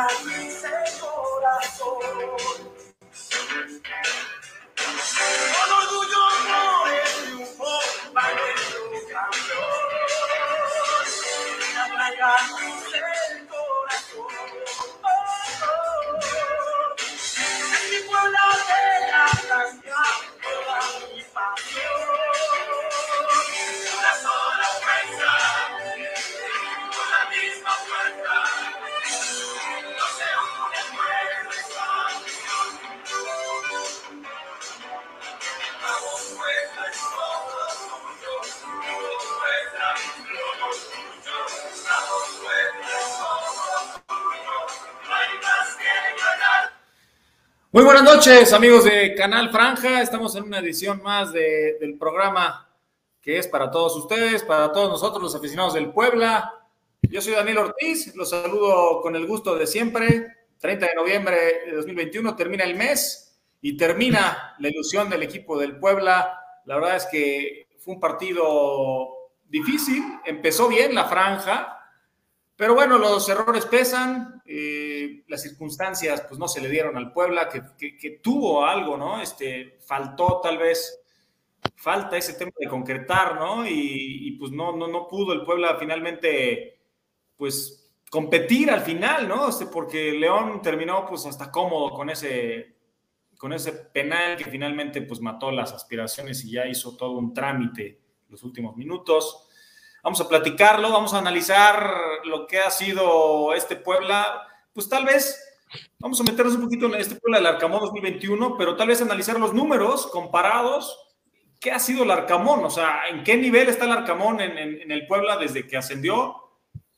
acaricie el corazón. Con orgullo por el triunfo, Muy buenas noches, amigos de Canal Franja. Estamos en una edición más de- del programa que es para todos ustedes, para todos nosotros, los aficionados del Puebla. Yo soy Daniel Ortiz, los saludo con el gusto de siempre. 30 de noviembre de 2021 termina el mes y termina la ilusión del equipo del Puebla. La verdad es que fue un partido difícil, empezó bien la franja, pero bueno, los errores pesan, eh, las circunstancias pues no se le dieron al Puebla, que, tuvo algo, ¿no? Este, faltó tal vez, falta ese tema de concretar, ¿no? Y, y, pues no, no, no pudo el Puebla finalmente, pues competir al final, ¿no? Este, porque León terminó pues hasta cómodo con ese, con ese penal que finalmente pues mató las aspiraciones y ya hizo todo un trámite los últimos minutos. Vamos a platicarlo, vamos a analizar lo que ha sido este Puebla. Pues tal vez vamos a meternos un poquito en este Puebla del Arcamón 2021, pero tal vez analizar los números comparados. ¿Qué ha sido el Arcamón? O sea, ¿en qué nivel está el Arcamón en, en- en el Puebla desde que ascendió?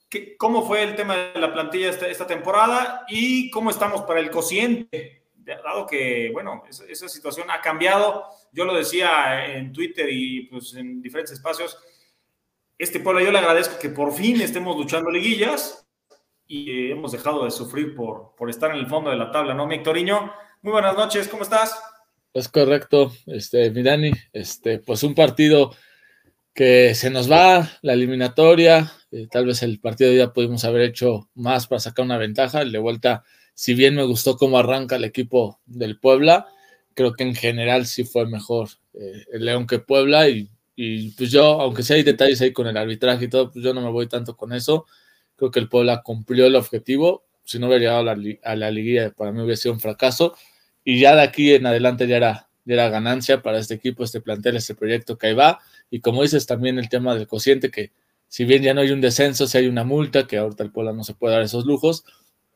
¿Qué- ¿Cómo fue el tema de la plantilla esta, esta temporada? ¿Y cómo estamos para el cociente? Dado que, bueno, esa, esa situación ha cambiado. Yo lo decía en Twitter y pues en diferentes espacios este Puebla yo le agradezco que por fin estemos luchando liguillas y eh, hemos dejado de sufrir por, por estar en el fondo de la tabla, ¿no, Mictoriño? Muy buenas noches, ¿cómo estás? Es correcto, este, mi Dani, este, pues un partido que se nos va, la eliminatoria, eh, tal vez el partido ya pudimos haber hecho más para sacar una ventaja, el de vuelta, si bien me gustó cómo arranca el equipo del Puebla, creo que en general sí fue mejor eh, el León que Puebla y, y, pues yo, aunque sí hay detalles ahí con el arbitraje y todo, pues yo no me voy tanto con eso, creo que el Puebla cumplió el objetivo, si no hubiera llegado a la, a la liguilla para mí hubiera sido un fracaso, y ya de aquí en adelante ya era, ya era ganancia para este equipo, este plantel, este proyecto que ahí va. Y como dices, también el tema del cociente, que si bien ya no hay un descenso, si hay una multa, que ahorita el Puebla no se puede dar esos lujos,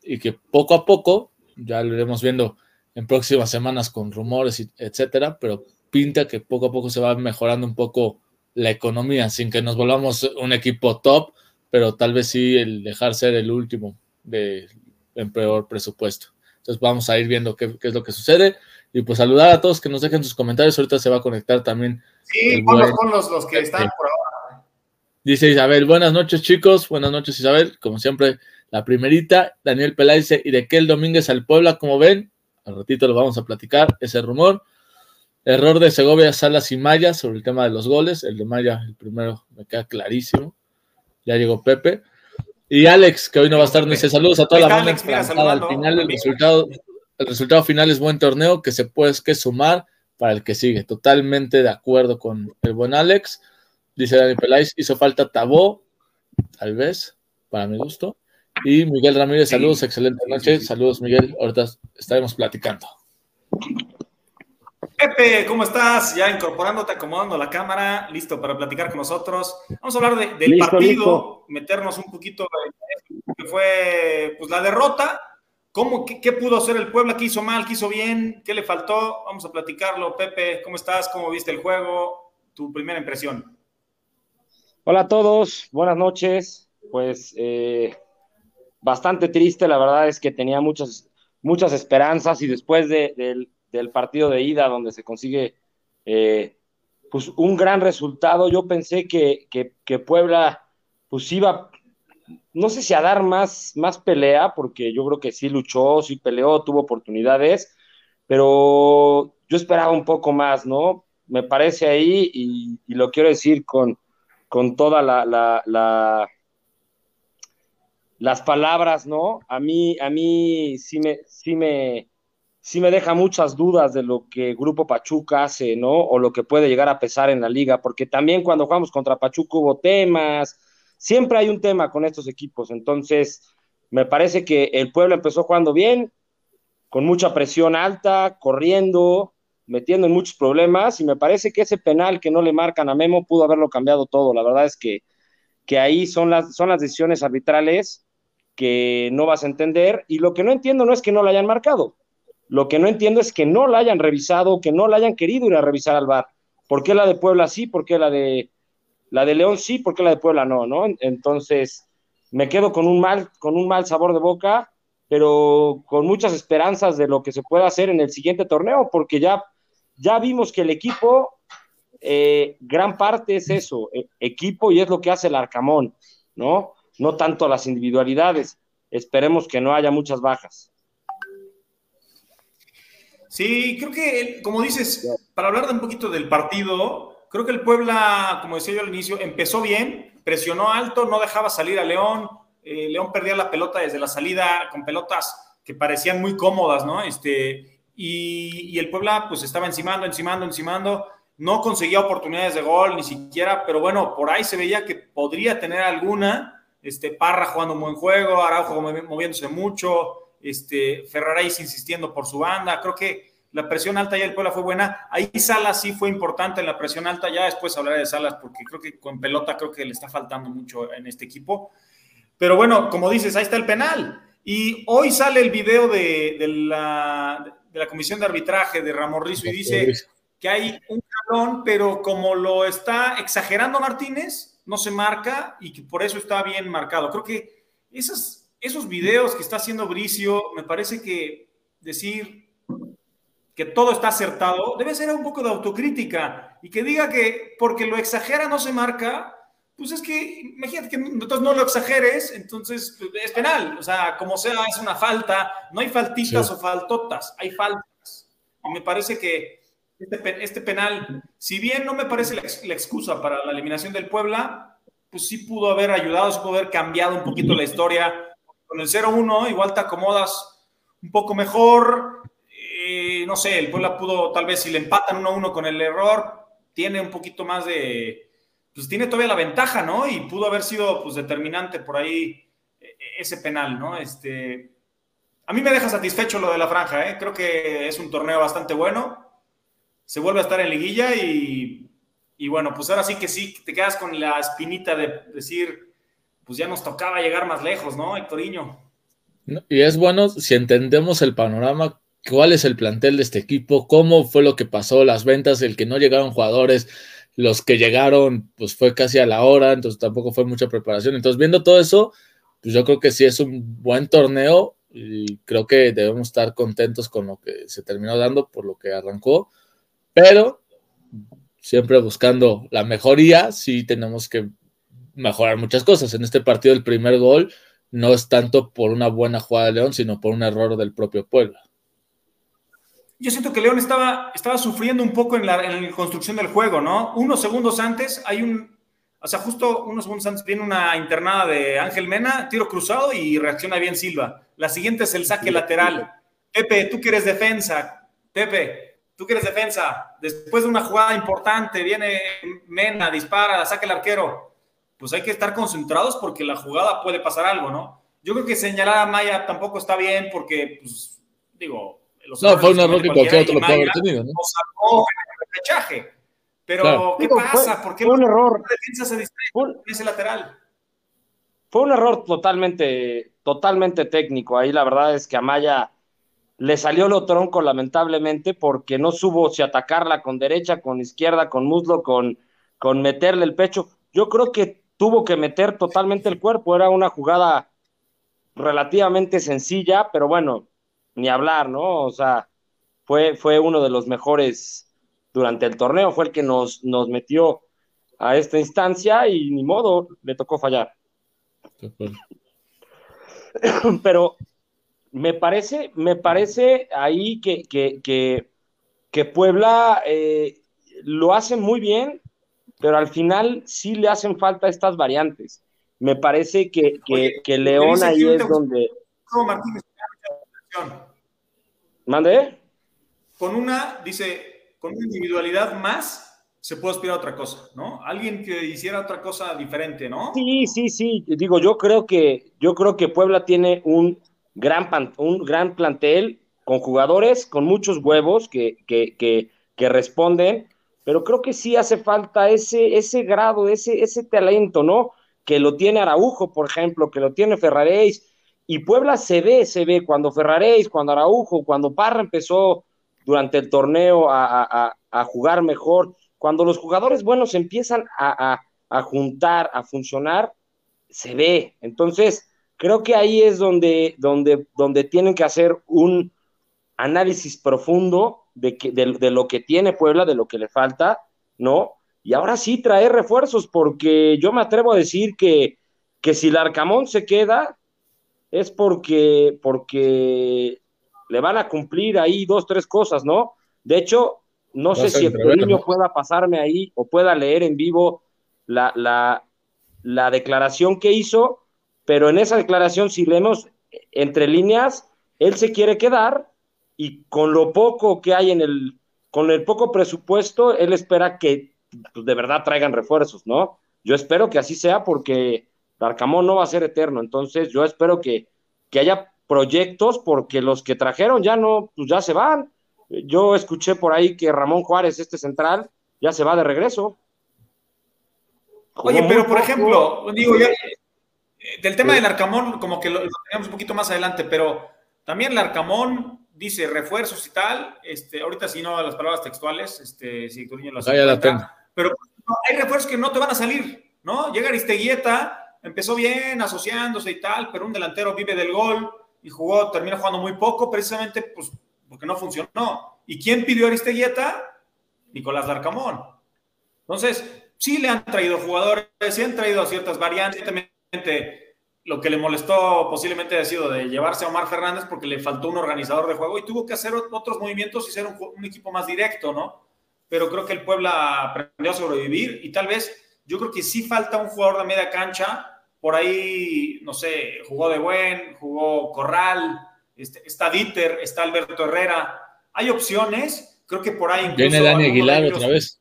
y que poco a poco, ya lo iremos viendo en próximas semanas con rumores, etcétera, pero pinta que poco a poco se va mejorando un poco la economía, sin que nos volvamos un equipo top, pero tal vez sí el dejar ser el último de, en peor presupuesto. Entonces vamos a ir viendo qué, qué es lo que sucede. Y pues saludar a todos que nos dejen sus comentarios. Ahorita se va a conectar también. Sí, ponlos, buen- los que están por ahora. Dice Isabel, buenas noches chicos. Buenas noches Isabel. Como siempre, la primerita. Daniel Peláez dice, y de que el Domínguez al Puebla, como ven. Al ratito lo vamos a platicar, ese rumor. Error de Segovia, Salas y Maya sobre el tema de los goles. El de Maya, el primero, me queda clarísimo. Ya llegó Pepe. Y Alex, que hoy no va a estar, dice saludos a toda la banda Alex, mira, enfrentada. Al final el resultado, el resultado final es buen torneo que se puede que sumar para el que sigue. Totalmente de acuerdo con el buen Alex. Dice Dani Peláez, hizo falta Tabó, tal vez, para mi gusto. Y Miguel Ramírez, Sí. saludos, excelente noche. Saludos, Miguel. Ahorita estaremos platicando. Pepe, ¿cómo estás? Ya incorporándote, acomodando la cámara, listo para platicar con nosotros. Vamos a hablar de- del Listo, partido, listo. meternos un poquito en que fue pues, la derrota. ¿Cómo, qué, qué pudo hacer el Puebla? ¿Qué hizo mal? ¿Qué hizo bien? ¿Qué le faltó? Vamos a platicarlo. Pepe, ¿cómo estás? ¿Cómo viste el juego? Tu primera impresión. Hola a todos, buenas noches. Pues eh, bastante triste, la verdad es que tenía muchas, muchas esperanzas y después de- del, del partido de ida donde se consigue eh, pues un gran resultado, yo pensé que, que- Puebla pues iba, no sé si a dar más, más pelea, porque yo creo que sí luchó, sí peleó, tuvo oportunidades, pero yo esperaba un poco más, ¿no? Me parece ahí y, lo quiero decir con con toda la, la, la, las palabras, ¿no? A mí, a mí sí me, sí me, sí me deja muchas dudas de lo que Grupo Pachuca hace, ¿no? O lo que puede llegar a pesar en la liga, porque también cuando jugamos contra Pachuca hubo temas, siempre hay un tema con estos equipos, entonces me parece que el pueblo empezó jugando bien, con mucha presión alta, corriendo, metiendo en muchos problemas, y me parece que ese penal que no le marcan a Memo pudo haberlo cambiado todo, la verdad es que, que ahí son las, son las decisiones arbitrales que no vas a entender, y lo que no entiendo no es que no la hayan marcado, lo que no entiendo es que no la hayan revisado, que no la hayan querido ir a revisar al bar. ¿Por qué la de Puebla sí? ¿Por qué la de la de León sí? ¿Por qué la de Puebla no? ¿no? Entonces, me quedo con un mal, con un mal sabor de boca, pero con muchas esperanzas de lo que se pueda hacer en el siguiente torneo, porque ya, ya vimos que el equipo, eh, gran parte es eso, eh, equipo y es lo que hace el Arcamón, ¿no? No tanto las individualidades. Esperemos que no haya muchas bajas. Sí, creo que, como dices, para hablar de un poquito del partido, creo que el Puebla, como decía yo al inicio, empezó bien, presionó alto, no dejaba salir a León. Eh, León perdía la pelota desde la salida con pelotas que parecían muy cómodas, ¿no? Este, y, y el Puebla pues estaba encimando, encimando, encimando. No conseguía oportunidades de gol ni siquiera, pero bueno, por ahí se veía que podría tener alguna. Este, Parra jugando un buen juego, Araujo moviéndose mucho, este, Ferraréis insistiendo por su banda. Creo que la presión alta ya del Puebla fue buena. Ahí Salas sí fue importante en la presión alta. Ya después hablaré de Salas porque creo que con pelota creo que le está faltando mucho en este equipo. Pero bueno, como dices, ahí está el penal. Y hoy sale el video de, la, de la, comisión de arbitraje de Ramón Rizo y dice que hay un jalón, pero como lo está exagerando Martínez, no se marca y que por eso está bien marcado. Creo que esas esos videos que está haciendo Bricio, me parece que decir que todo está acertado debe ser un poco de autocrítica y que diga que porque lo exagera no se marca, pues es que imagínate que entonces no lo exageres, entonces pues, es penal, o sea, como sea, es una falta, no hay faltitas o faltotas, hay faltas. Y me parece que este, este penal, si bien no me parece la, la excusa para la eliminación del Puebla, pues sí pudo haber ayudado, sí pudo haber cambiado un poquito la historia con el 0-1 igual te acomodas un poco mejor. Eh, no sé, el Puebla pudo, tal vez si le empatan 1-1 con el error, tiene un poquito más de. Pues tiene todavía la ventaja, ¿no? Y pudo haber sido pues, determinante por ahí eh, ese penal, ¿no? Este. A mí me deja satisfecho lo de la franja, ¿eh? Creo que es un torneo bastante bueno. Se vuelve a estar en liguilla y, y bueno, pues ahora sí que sí, te quedas con la espinita de decir, pues ya nos tocaba llegar más lejos, ¿no, Hectoriño? Y es bueno si entendemos el panorama, cuál es el plantel de este equipo, cómo fue lo que pasó, las ventas, el que no llegaron jugadores, los que llegaron, pues fue casi a la hora, entonces tampoco fue mucha preparación. Entonces, viendo todo eso, pues yo creo que sí es un buen torneo y creo que debemos estar contentos con lo que se terminó dando por lo que arrancó, pero siempre buscando la mejoría, sí tenemos que mejorar muchas cosas. En este partido el primer gol no es tanto por una buena jugada de León, sino por un error del propio Puebla. Yo siento que León estaba, estaba sufriendo un poco en la, construcción del juego, ¿no? Unos segundos antes hay un, o sea, justo unos segundos antes viene una internada de Ángel Mena, tiro cruzado y reacciona bien Silva. La siguiente es el saque lateral. Pepe, tú que eres defensa. Pepe, tú que eres defensa. Después de una jugada importante, viene Mena, dispara, saque el arquero pues hay que estar concentrados porque la jugada puede pasar algo, ¿no? Yo creo que señalar a Maya tampoco está bien porque, pues, digo... Los no, fue un error que cualquier otro lo puede haber tenido, ¿no? sacó el repechaje. Pero, ¿qué pasa? Fue, ¿Por qué fue un error. la defensa se distrae ese lateral? Fue un error totalmente, totalmente técnico. Ahí la verdad es que a Maya le salió lo tronco, lamentablemente, porque no supo si atacarla con derecha, con izquierda, con muslo, con, con meterle el pecho. Yo creo que tuvo que meter totalmente el cuerpo. Era una jugada relativamente sencilla, pero bueno, ni hablar, ¿no? O sea, fue, fue uno de los mejores durante el torneo, fue el que nos, nos metió a esta instancia y ni modo, le tocó fallar. Pero me parece, me parece ahí que, que, que, Puebla eh, lo hace muy bien pero al final sí le hacen falta estas variantes. me parece que, que, León ahí es donde... Martínez, ¿Mande? Con una, dice, con una individualidad más, se puede aspirar a otra cosa, ¿no? Alguien que hiciera otra cosa diferente, ¿no? Sí, sí, sí. Digo, yo creo que, yo creo que Puebla tiene un gran, un gran plantel con jugadores con muchos huevos que, que, que, que responden, pero creo que sí hace falta ese, ese grado, ese, ese talento, ¿no? Que lo tiene Araujo, por ejemplo, que lo tiene Ferraréis, y Puebla se ve, se ve cuando Ferraréis, cuando Araujo, cuando Parra empezó durante el torneo a, a jugar mejor, cuando los jugadores buenos empiezan a, juntar, a funcionar, se ve. Entonces, creo que ahí es donde, donde, donde tienen que hacer un análisis profundo de, que, de, lo que tiene Puebla, de lo que le falta, ¿no? Y ahora sí traer refuerzos, porque yo me atrevo a decir que, que si el Arcamón se queda, es porque, porque le van a cumplir ahí dos, tres cosas, ¿no? De hecho, no sé si el niño pueda pasarme ahí o pueda leer en vivo la, la, declaración que hizo, pero en esa declaración, si leemos entre líneas, él se quiere quedar y con lo poco que hay en el, con el poco presupuesto, él espera que pues, de verdad traigan refuerzos, ¿no? Yo espero que así sea porque Arcamón no va a ser eterno, entonces yo espero que, que haya proyectos porque los que trajeron ya no, pues ya se van. Yo escuché por ahí que Ramón Juárez, este central, ya se va de regreso. Oye, pero por ejemplo, digo, ya, eh, del tema del Arcamón, como que lo, tenemos un poquito más adelante, pero también el Arcamón dice refuerzos y tal, este, ahorita si no las palabras textuales, este, si Turiño las pero hay refuerzos que no te van a salir, ¿no? Llega Aristeguieta, empezó bien, asociándose y tal, pero un delantero vive del gol y jugó, termina jugando muy poco, precisamente, pues porque no funcionó. ¿Y quién pidió a Aristeguieta? Nicolás Darcamón. Entonces, sí le han traído jugadores, sí han traído ciertas variantes. Lo que le molestó posiblemente ha sido de llevarse a Omar Fernández porque le faltó un organizador de juego y tuvo que hacer otros movimientos y ser un, equipo más directo, ¿no? Pero creo que el Puebla aprendió a sobrevivir y tal vez yo creo que sí falta un jugador de media cancha. Por ahí, no sé, jugó de buen, jugó Corral, este, está Dieter, está Alberto Herrera. Hay opciones, creo que por ahí incluso. Viene Dani Aguilar otra vez.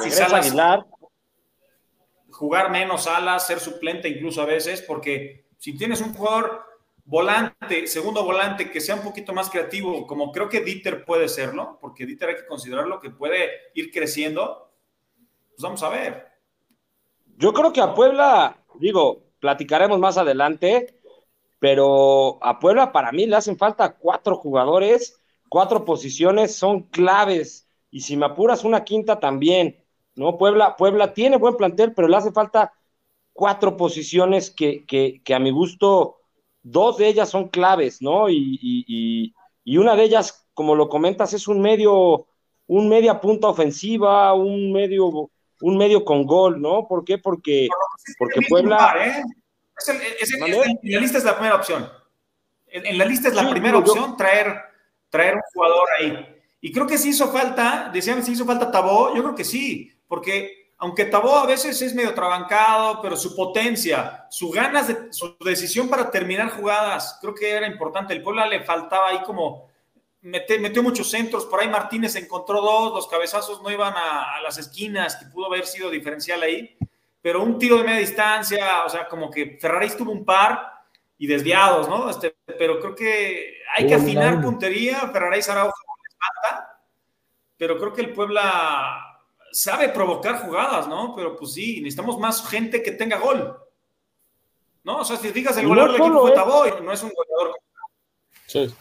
Si Aguilar. Jugar menos alas, ser suplente incluso a veces, porque si tienes un jugador volante, segundo volante, que sea un poquito más creativo, como creo que Dieter puede serlo, porque Dieter hay que considerarlo que puede ir creciendo, pues vamos a ver. Yo creo que a Puebla, digo, platicaremos más adelante, pero a Puebla para mí le hacen falta cuatro jugadores, cuatro posiciones son claves, y si me apuras una quinta también, ¿no? Puebla, Puebla tiene buen plantel, pero le hace falta cuatro posiciones que, que, a mi gusto, dos de ellas son claves, ¿no? Y, y, y, una de ellas, como lo comentas, es un medio, un media punta ofensiva, un medio, un medio con gol, ¿no? ¿Por qué? Porque, porque Puebla... ¿eh? en la lista es la primera opción. En, la lista es la primera opción traer, traer un jugador ahí. Y creo que sí hizo falta, decían si hizo falta Tabó, yo creo que sí, porque aunque Tabó a veces es medio trabancado, pero su potencia, su ganas de, su decisión para terminar jugadas, creo que era importante. El Puebla le faltaba ahí como, metió, metió muchos centros, por ahí Martínez encontró dos, los cabezazos no iban a, a las esquinas, que pudo haber sido diferencial ahí pero un tiro de media distancia, o sea, como que Ferrari tuvo un par y desviados, ¿no? Este, pero creo que hay que afinar puntería, Ferrari Araujo pero creo que el Puebla sabe provocar jugadas, ¿no? Pero pues sí, necesitamos más gente que tenga gol. ¿No? O sea, si fijas, el goleador del equipo fue Tabó, no es un goleador. Sí.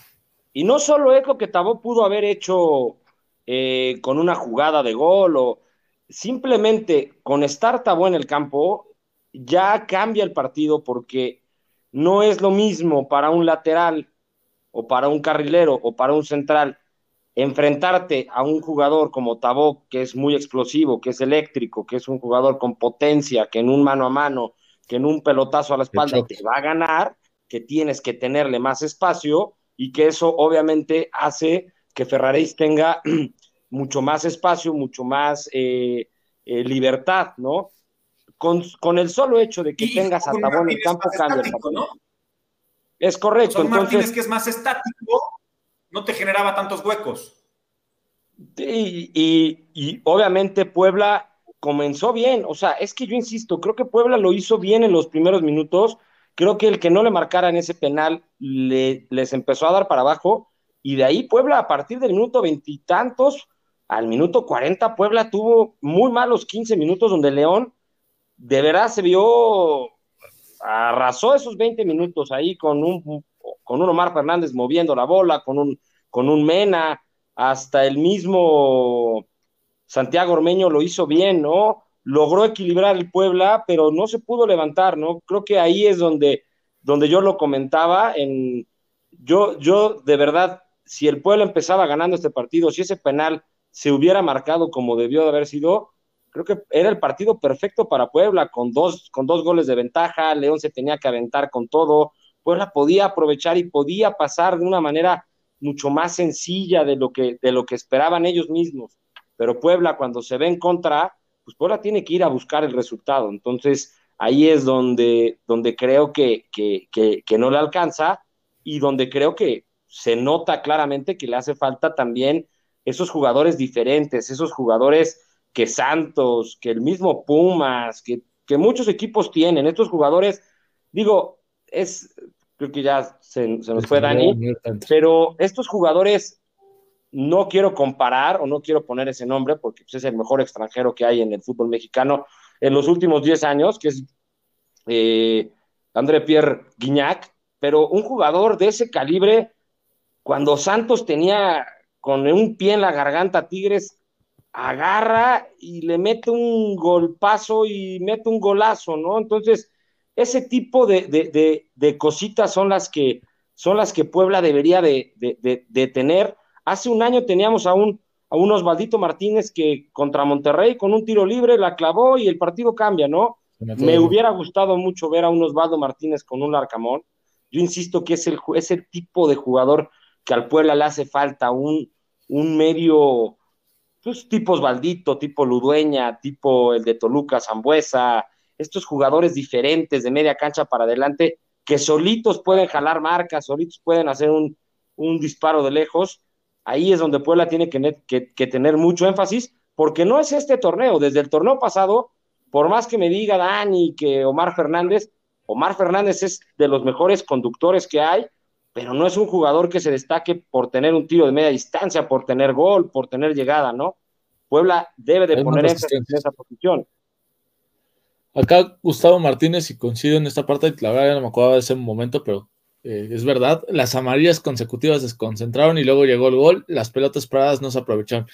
Y no solo es lo que Tabó pudo haber hecho eh, con una jugada de gol o simplemente con estar Tabó en el campo ya cambia el partido porque no es lo mismo para un lateral o para un carrilero o para un central enfrentarte a un jugador como Tabó, que es muy explosivo, que es eléctrico, que es un jugador con potencia, que en un mano a mano, que en un pelotazo a la espalda te va a ganar, que tienes que tenerle más espacio y que eso obviamente hace que Ferraris tenga mucho más espacio, mucho más eh, eh, libertad, ¿no? con, con, el solo hecho de que tengas a Tabó en el campo cambia ¿no? Es correcto. Son entonces, Martínez que es más estático, no te generaba tantos huecos. Y, y, obviamente Puebla comenzó bien, o sea, es que yo insisto, creo que Puebla lo hizo bien en los primeros minutos, creo que el que no le marcara en ese penal le, les empezó a dar para abajo, y de ahí Puebla a partir del minuto veintitantos al minuto cuarenta, Puebla tuvo muy malos quince minutos donde León de verdad se vio, arrasó esos veinte minutos ahí con un, con un Omar Fernández moviendo la bola, con un, con un Mena, hasta el mismo Santiago Ormeño lo hizo bien, ¿no? Logró equilibrar el Puebla, pero no se pudo levantar, ¿no? Creo que ahí es donde, donde yo lo comentaba, en, yo, yo de verdad, si el Puebla empezaba ganando este partido, si ese penal se hubiera marcado como debió de haber sido, creo que era el partido perfecto para Puebla, con dos, con dos goles de ventaja, León se tenía que aventar con todo, Puebla podía aprovechar y podía pasar de una manera mucho más sencilla de lo que, de lo que esperaban ellos mismos. Pero Puebla, cuando se ve en contra, pues Puebla tiene que ir a buscar el resultado. Entonces, ahí es donde, donde creo que, que, que, no le alcanza y donde creo que se nota claramente que le hace falta también esos jugadores diferentes, esos jugadores que Santos, que el mismo Pumas, que, que muchos equipos tienen. Estos jugadores, digo, es, creo que ya se, nos fue Dani, pero estos jugadores no quiero comparar o no quiero poner ese nombre porque pues, es el mejor extranjero que hay en el fútbol mexicano en los últimos 10 años, que es eh, André Pierre Guignac, pero un jugador de ese calibre, cuando Santos tenía con un pie en la garganta Tigres, agarra y le mete un golpazo y mete un golazo, ¿no? Entonces, ese tipo de, cositas son las que son las que Puebla debería de, tener. Hace un año teníamos a un, a un Osvaldito Martínez que contra Monterrey con un tiro libre la clavó y el partido cambia, ¿no? Me, hubiera gustado mucho ver a un Osvaldo Martínez con un Arcamón. Yo insisto que es el, es el tipo de jugador que al Puebla le hace falta, un, un medio, pues tipo Osvaldito, tipo Ludueña, tipo el de Toluca, Zambuesa, estos jugadores diferentes de media cancha para adelante que solitos pueden jalar marcas, solitos pueden hacer un, disparo de lejos, ahí es donde Puebla tiene que, que, tener mucho énfasis, porque no es este torneo, desde el torneo pasado, por más que me diga Dani que Omar Fernández, Omar Fernández es de los mejores conductores que hay, pero no es un jugador que se destaque por tener un tiro de media distancia, por tener gol, por tener llegada, ¿no? Puebla debe de poner énfasis en esa posición. Acá Gustavo Martínez, y coincido en esta parte, la verdad no me acordaba de ese momento, pero eh, es verdad, las amarillas consecutivas desconcentraron y luego llegó el gol, las pelotas paradas no se aprovecharon.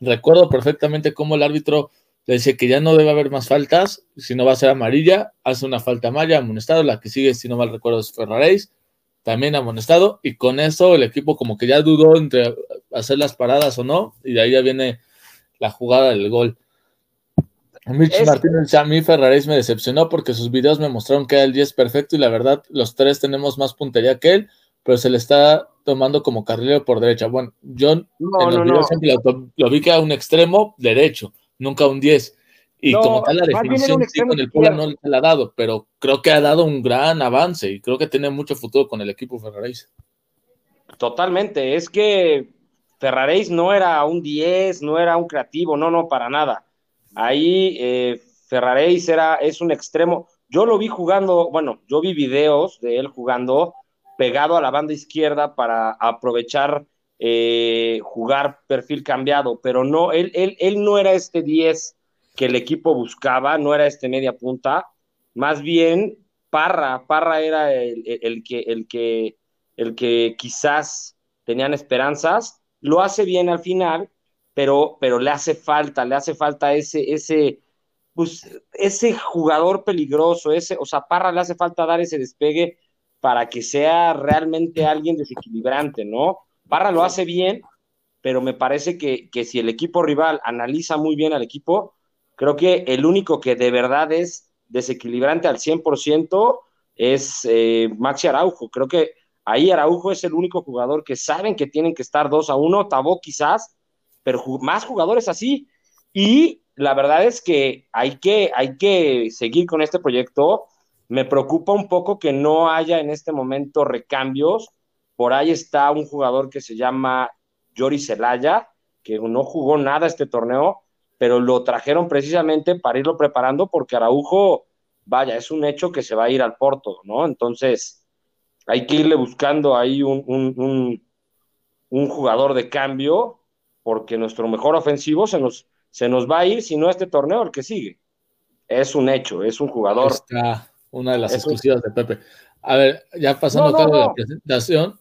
Recuerdo perfectamente cómo el árbitro le dice que ya no debe haber más faltas, si no va a ser amarilla, hace una falta amarilla, amonestado, la que sigue, si no mal recuerdo, es Ferraréis, también amonestado, y con eso el equipo como que ya dudó entre hacer las paradas o no, y de ahí ya viene la jugada del gol. Mitch Martínez, a mí Ferraréis me decepcionó porque sus videos me mostraron que era el 10 perfecto y la verdad los tres tenemos más puntería que él, pero se le está tomando como carrilero por derecha. Bueno, yo en los videos siempre lo, vi que a un extremo derecho, nunca un 10. Y como tal la definición sí con el Puebla no le ha dado, pero creo que ha dado un gran avance y creo que tiene mucho futuro con el equipo Ferraréis. Totalmente, es que Ferraréis no era un 10, no era un creativo, no, no, para nada Ahí eh, Ferraréis era, es un extremo. Yo lo vi jugando, bueno, yo vi videos de él jugando pegado a la banda izquierda para aprovechar eh, jugar perfil cambiado, pero no, él, él, él no era este 10 que el equipo buscaba, no era este media punta, más bien Parra, Parra era el, el, que, el, que, el que quizás tenían esperanzas, lo hace bien al final, pero, pero le hace falta, le hace falta ese, ese, pues, ese jugador peligroso, ese, o sea, Parra le hace falta dar ese despegue para que sea realmente alguien desequilibrante, ¿no? Parra lo hace bien, pero me parece que, que si el equipo rival analiza muy bien al equipo, creo que el único que de verdad es desequilibrante al 100% es eh, Maxi Araujo. Creo que ahí Araujo es el único jugador que saben que tienen que estar 2 a 1, Tabó quizás, pero más jugadores así. Y la verdad es que hay, que hay que seguir con este proyecto. Me preocupa un poco que no haya en este momento recambios. Por ahí está un jugador que se llama Yori Celaya, que no jugó nada este torneo, pero lo trajeron precisamente para irlo preparando porque Araujo, vaya, es un hecho que se va a ir al Porto, ¿no? Entonces, hay que irle buscando ahí un, un, un, jugador de cambio porque nuestro mejor ofensivo se nos, se nos va a ir, si no este torneo, el que sigue. Es un hecho, es un jugador. Está una de las exclusivas de Pepe. A ver, ya pasando acá la presentación.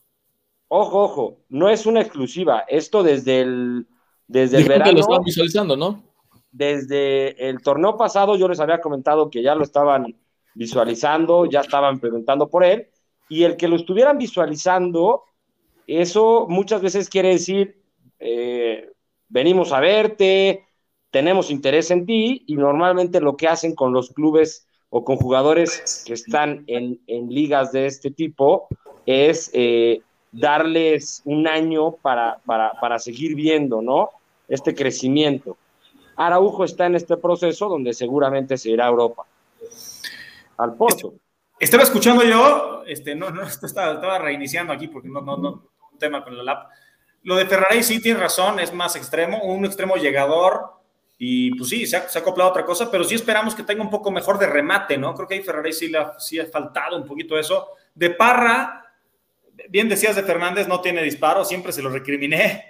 Ojo, ojo, no es una exclusiva. Esto desde el, desde el verano. que lo estaban visualizando, ¿no? Desde el torneo pasado yo les había comentado que ya lo estaban visualizando, ya estaban preguntando por él, y el que lo estuvieran visualizando, eso muchas veces quiere decir, eh, venimos a verte, tenemos interés en ti, y normalmente lo que hacen con los clubes o con jugadores que están en, ligas de este tipo es eh, darles un año para, para, seguir viendo, ¿no? Este crecimiento. Araujo está en este proceso donde seguramente se irá a Europa. Al Porto. Estaba escuchando yo, este, no, no, estaba, estaba reiniciando aquí porque no, no, no, un tema con la lap. Lo de Ferrari sí tiene razón, es más extremo, un extremo llegador, y pues sí, se ha, se ha, acoplado otra cosa, pero sí esperamos que tenga un poco mejor de remate, ¿no? Creo que ahí Ferrari sí, le ha, sí ha faltado un poquito eso. De Parra, bien decías de Fernández, no tiene disparo, siempre se lo recriminé,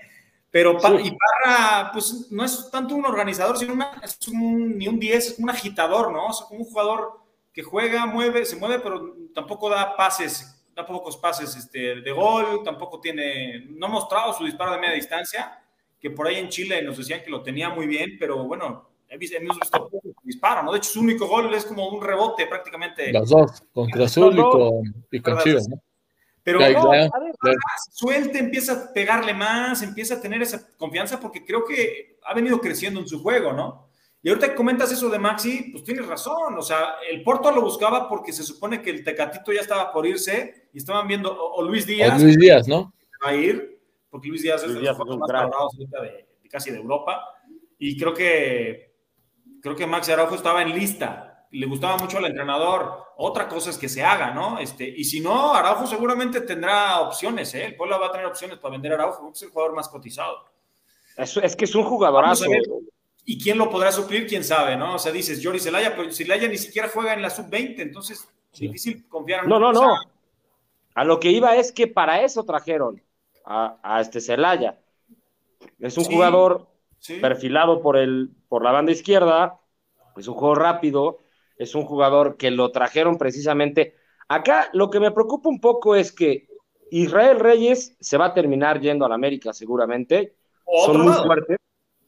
pero y Parra, pues no es tanto un organizador, sino es un, ni un 10, es un agitador, ¿no? O sea, como un jugador que juega, mueve, se mueve, pero tampoco da pases, da pocos pases este, de gol, tampoco tiene, no ha mostrado su disparo de media distancia, que por ahí en Chile nos decían que lo tenía muy bien, pero bueno, visto, hemos visto disparo, ¿no? De hecho, su único gol es como un rebote prácticamente. Los dos, contra Azul y con, y con Chivas, ¿no? Pero no, a ver, suelte, empieza a pegarle más, empieza a tener esa confianza porque creo que ha venido creciendo en su juego, ¿no? Y ahorita que comentas eso de Maxi, pues tienes razón. O sea, el Porto lo buscaba porque se supone que el Tecatito ya estaba por irse y estaban viendo, o, Luis Díaz. O Luis Díaz, ¿no? Va a ir, porque Luis Díaz es de los más valorados de, de, casi de Europa. Y creo que, creo que Maxi Araujo estaba en lista le gustaba mucho al entrenador. Otra cosa es que se haga, ¿no? Este, y si no, Araujo seguramente tendrá opciones, ¿eh? El Puebla va a tener opciones para vender a Araujo, es el jugador más cotizado. Es, es que es un jugadorazo. ¿Y quién lo podrá suplir? ¿Quién sabe, no? O sea, dices, Jory Zelaya, pero Zelaya ni siquiera juega en la sub-20, entonces es difícil confiar en No, no, no. A lo que iba es que para eso trajeron a, este Zelaya. Es un jugador perfilado por, el, por la banda izquierda, es un juego rápido, es un jugador que lo trajeron precisamente. Acá lo que me preocupa un poco es que Israel Reyes se va a terminar yendo a la América seguramente. Son muy fuertes.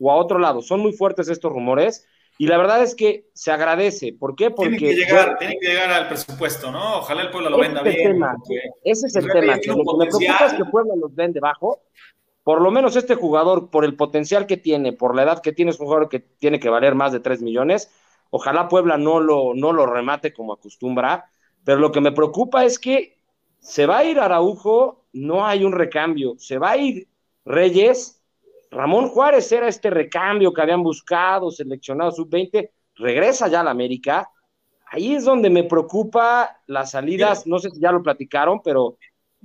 O a otro lado. Son muy fuertes estos rumores. Y la verdad es que se agradece. ¿Por qué? Porque. Tienen que llegar, que llegar al presupuesto, ¿no? Ojalá el pueblo lo venda bien. ese es el tema. lo que me preocupa es que Puebla los vende bajo. Por lo menos este jugador, por el potencial que tiene, por la edad que tiene, es un jugador que tiene que valer más de 3 millones. Ojalá Puebla no lo, no lo remate como acostumbra, pero lo que me preocupa es que se va a ir Araujo, no hay un recambio, se va a ir Reyes, Ramón Juárez era este recambio que habían buscado, seleccionado sub-20, regresa ya a la América. Ahí es donde me preocupa las salidas, no sé si ya lo platicaron, pero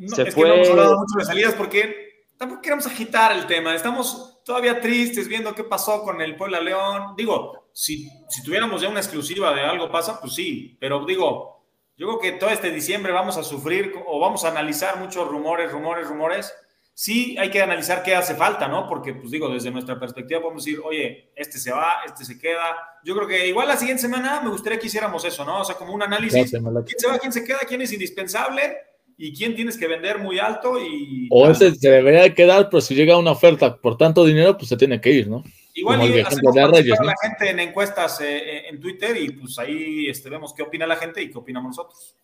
se fue. Que no hemos hablado mucho de salidas porque tampoco queremos agitar el tema, estamos todavía tristes viendo qué pasó con el Puebla León. Digo, si, si tuviéramos ya una exclusiva de algo pasa, pues sí, pero digo, yo creo que todo este diciembre vamos a sufrir o vamos a analizar muchos rumores, rumores, rumores. Sí, hay que analizar qué hace falta, ¿no? Porque, pues digo, desde nuestra perspectiva podemos decir, oye, este se va, este se queda. Yo creo que igual la siguiente semana me gustaría que hiciéramos eso, ¿no? O sea, como un análisis. ¿Quién se va, quién se queda, quién es indispensable? y quién tienes que vender muy alto y... O ese se debería quedar, pero si llega una oferta por tanto dinero, pues se tiene que ir, ¿no? Igual y hacemos de Reyes, la gente en encuestas eh, eh, en Twitter y pues ahí este, vemos qué opina la gente y qué opinamos nosotros.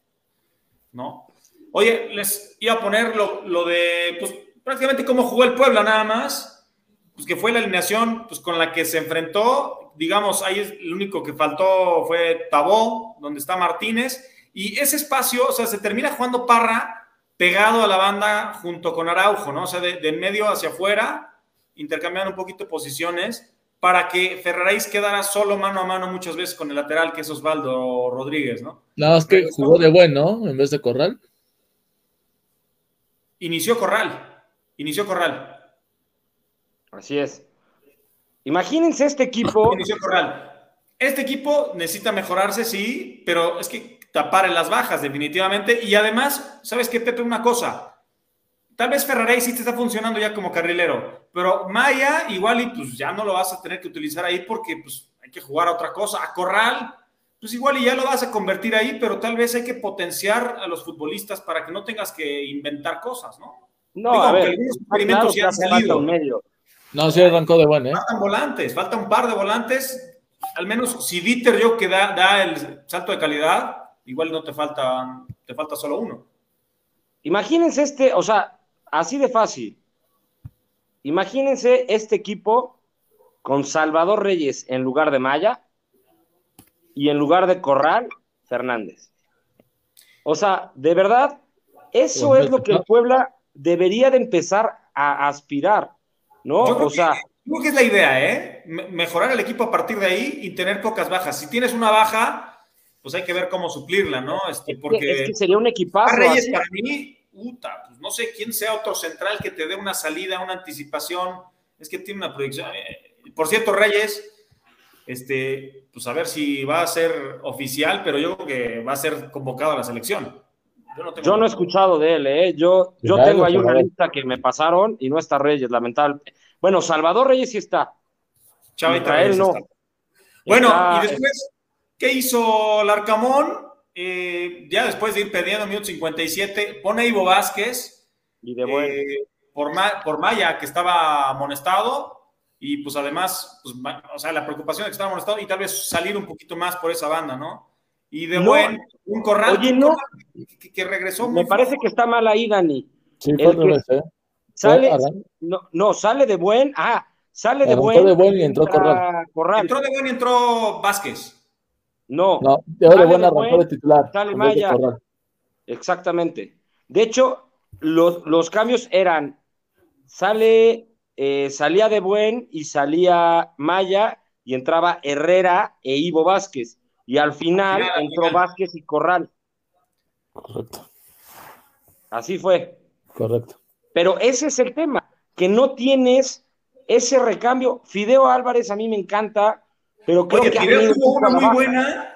¿No? Oye, les iba a poner lo, de, pues prácticamente cómo jugó el Puebla nada más, pues que fue la alineación pues, con la que se enfrentó, digamos, ahí es, el único que faltó fue Tabó, donde está Martínez, y ese espacio, o sea, se termina jugando Parra pegado a la banda junto con Araujo, ¿no? O sea, de, de en medio hacia afuera, intercambiando un poquito posiciones para que Ferraréis quedara solo mano a mano muchas veces con el lateral, que es Osvaldo Rodríguez, ¿no? Nada más que jugó de buen, ¿no? En vez de Corral. Inició Corral, inició Corral. Así es. Imagínense este equipo. Inició Corral. Este equipo necesita mejorarse, sí, pero es que tapar en las bajas, definitivamente. Y además, ¿sabes qué, Pepe? Una cosa. Tal vez Ferrari sí te está funcionando ya como carrilero, pero Maya igual y pues ya no lo vas a tener que utilizar ahí porque pues hay que jugar a otra cosa. A Corral, pues igual y ya lo vas a convertir ahí, pero tal vez hay que potenciar a los futbolistas para que no tengas que inventar cosas, ¿no? No, Digo, a ver, algunos experimentos claro que han salido. medio. No, sí arrancó de buen, ¿eh? Faltan volantes, falta un par de volantes. Al menos si Dieter yo que da, da el salto de calidad, igual no te falta, te falta solo uno. Imagínense este, o sea, así de fácil. Imagínense este equipo con Salvador Reyes en lugar de Maya y en lugar de Corral, Fernández. O sea, de verdad, eso Pues, es lo que el Puebla debería de empezar a aspirar, ¿no? Yo O sea, creo que es la idea, ¿eh? Me- Mejorar el equipo a partir de ahí y tener pocas bajas. Si tienes una baja, pues hay que ver cómo suplirla, ¿no? Este, porque es que sería un equipazo. Reyes así. para mí, puta, pues no sé quién sea otro central que te dé una salida, una anticipación. Es que tiene una proyección. Por cierto, Reyes, este, pues a ver si va a ser oficial, pero yo creo que va a ser convocado a la selección. Yo no, tengo Yo no he escuchado de él, ¿eh? Yo, yo Claro, tengo ahí una lista que me pasaron y no está Reyes, lamentable. Bueno, Salvador Reyes sí está. Chavita Israel no. está. Bueno, Está- y después, ¿qué hizo Larcamón? Eh, ya después de ir perdiendo minuto 57, pone a Ivo Vázquez Y de buen. eh, por, Ma- por Maya, que estaba amonestado, y pues además, pues, o sea, la preocupación de que estaba amonestado y tal vez salir un poquito más por esa banda, ¿no? Y de No. buen, un corral, Oye, no. que, que regresó muy Me parece que está mal ahí, Dani. Sí, El fue ¿eh? Sale, no, no, sale de buen. Ah, sale de buen. de buen y entró Corral. Entró de buen y entró Vázquez. No, No, de Sale buen de arrancó de titular. sale de Maya. Exactamente. De hecho, los, los cambios eran: sale, eh, salía de buen y salía Maya y entraba Herrera e Ivo Vázquez. Y al final Final, al entró. Vázquez y Corral. Correcto, Así fue. correcto. Pero ese es el tema, que no tienes ese recambio. Fideo Álvarez a mí me encanta, pero creo Oye, que Fideo tuvo una muy baja. buena,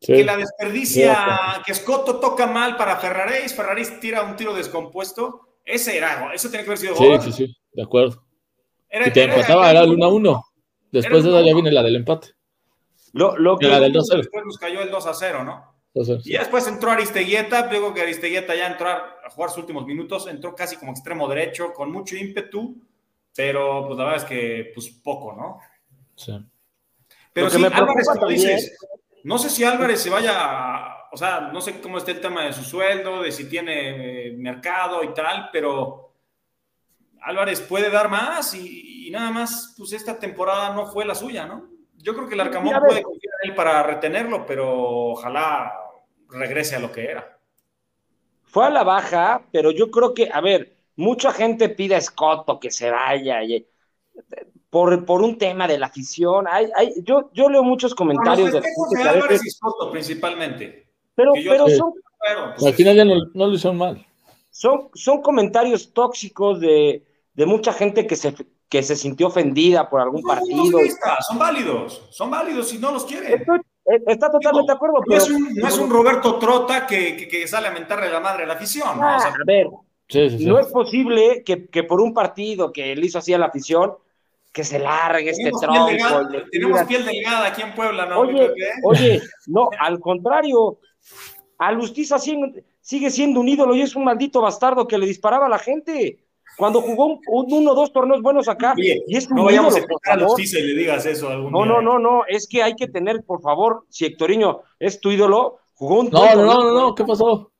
Sí. que la desperdicia, Sí, que Scotto toca mal para Ferraréis, Ferraréis tira un tiro descompuesto. Ese era, eso tiene que haber sido Sí, gol. sí, sí, de acuerdo. Era- Si te era- empataba, era el 1-1. Después de eso ya viene la del empate. Lo, lo que, La del 2-0. Después nos cayó el 2 a 0, ¿no? Y después entró Aristeguieta, digo que Aristeguieta ya entró a jugar sus últimos minutos, entró casi como extremo derecho, con mucho ímpetu, pero pues la verdad es que pues poco, ¿no? sí. Pero Lo que sí, me Álvarez, como dices, no sé si Álvarez se vaya, a- o sea, no sé cómo está el tema de su sueldo, de si tiene eh, mercado y tal, pero Álvarez puede dar más y, y nada más, pues esta temporada no fue la suya, ¿no? Yo creo que el Arcamón Sí, puede confiar en él para retenerlo, pero ojalá regrese a lo que era. fue a la baja, pero yo creo que, a ver, mucha gente pide a Escoto que se vaya y- por, por un tema de la afición. Hay, hay, yo, yo leo muchos comentarios Los de de Álvarez veces, y Soto principalmente. pero, yo- pero son, Pero, pues, Al final ya no, no lo hicieron mal. son, son comentarios tóxicos de, de mucha gente que se, que se sintió ofendida por algún son partido. son válidos, son válidos si no los quieren. Estoy- eh, está totalmente de acuerdo, No pero es un, no es un Roberto Trota que, que- que sale a mentarle la madre a la afición. ¿no? Ah, O sea, a ver, Sí, sí, sí. no es posible que, que por un partido que le hizo así a la afición, que se largue este piel tronco. delgada, tenemos piel delgada aquí en Puebla, ¿no? Oye, oye, no, al contrario, Alustiza sigue siendo un ídolo y es un maldito bastardo que le disparaba a la gente. Cuando jugó un, un- uno o dos torneos buenos acá, Oye, y es un no vayamos a ídolo, a favor. Lustiza y le digas eso algún No, día. no, no, no, es que hay que tener, por favor, si Hectoriño es tu ídolo, jugó un No, buen no, no, no, no, ¿qué pasó?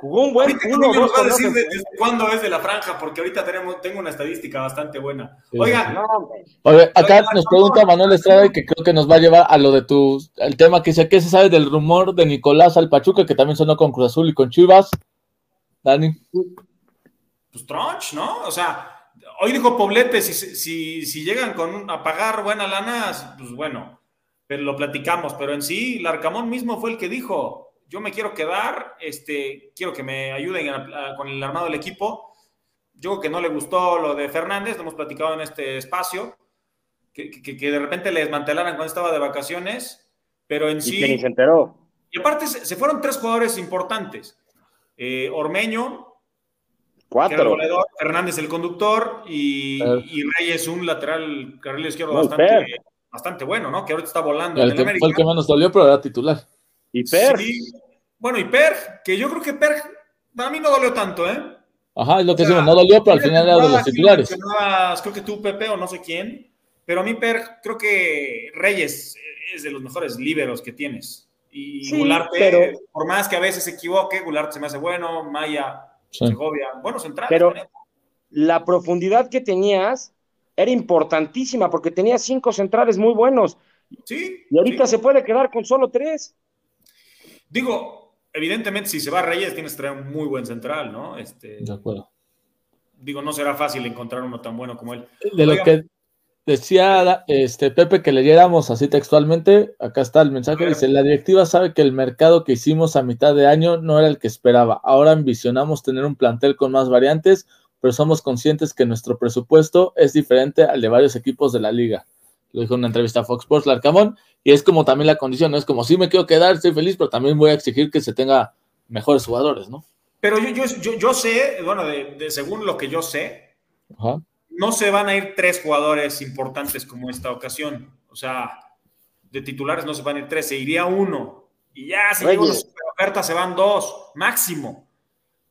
jugó un buen Ahorita uno dos va a torneos. decir de- desde cuándo es de la franja, porque ahorita tenemos, tengo una estadística bastante buena. Sí, Oiga, sí, No. Oye, acá nos pregunta Manuel Estrada y que creo que nos va a llevar a lo de tu, el tema que dice, ¿qué se sabe del rumor de Nicolás al Pachuca, que también sonó con Cruz Azul y con Chivas? Dani. Pues Tronch, ¿no? O sea, hoy dijo Poblete, si, si, si llegan con a pagar buena lana, pues bueno, pero lo platicamos, pero en sí, Larcamón mismo fue el que dijo, yo me quiero quedar, este, quiero que me ayuden con el armado del equipo. Yo creo que no le gustó lo de Fernández, lo hemos platicado en este espacio, que, que, de repente le desmantelaran cuando estaba de vacaciones, pero en sí... Y se enteró. Y aparte se, fueron tres jugadores importantes. Eh, Ormeño, Cuatro. Fernández el conductor y, Reyes un lateral carril izquierdo bastante, bastante, bueno, ¿no? Que ahorita está volando. El que, fue el que menos dolió, pero era titular. Y Per. Bueno, y Per, que yo creo que Per, para mí no dolió tanto, ¿eh? Ajá, es lo que decimos, no dolió, pero al final era de los titulares. Creo que tú, Pepe, o no sé quién, pero a mí Per, creo que Reyes es de los mejores líberos que tienes. Y sí, Gularte, por más que a veces se equivoque, Gularte se me hace bueno, Maya Segovia, bueno, central. Pero la profundidad que tenías era importantísima porque tenía cinco centrales muy buenos. Sí. Y ahorita se puede quedar con solo tres. Digo, evidentemente, si se va Reyes, tienes que traer un muy buen central, ¿no? Este, de acuerdo. Digo, no será fácil encontrar uno tan bueno como él. De lo que decía este Pepe que leyéramos así textualmente, acá está el mensaje, dice, la directiva sabe que el mercado que hicimos a mitad de año no era el que esperaba. Ahora ambicionamos tener un plantel con más variantes, pero somos conscientes que nuestro presupuesto es diferente al de varios equipos de la liga. Lo dijo en una entrevista a Fox Sports Larcamón, y es como también la condición, ¿no? Es como, sí me quiero quedar, estoy feliz, pero también voy a exigir que se tenga mejores jugadores, ¿no? Pero yo, yo, yo, sé, bueno, de, según lo que yo sé, Ajá no se van a ir tres jugadores importantes como esta ocasión. O sea, de titulares no se van a ir tres, se iría uno. Y ya, si llega una oferta, se van dos, máximo.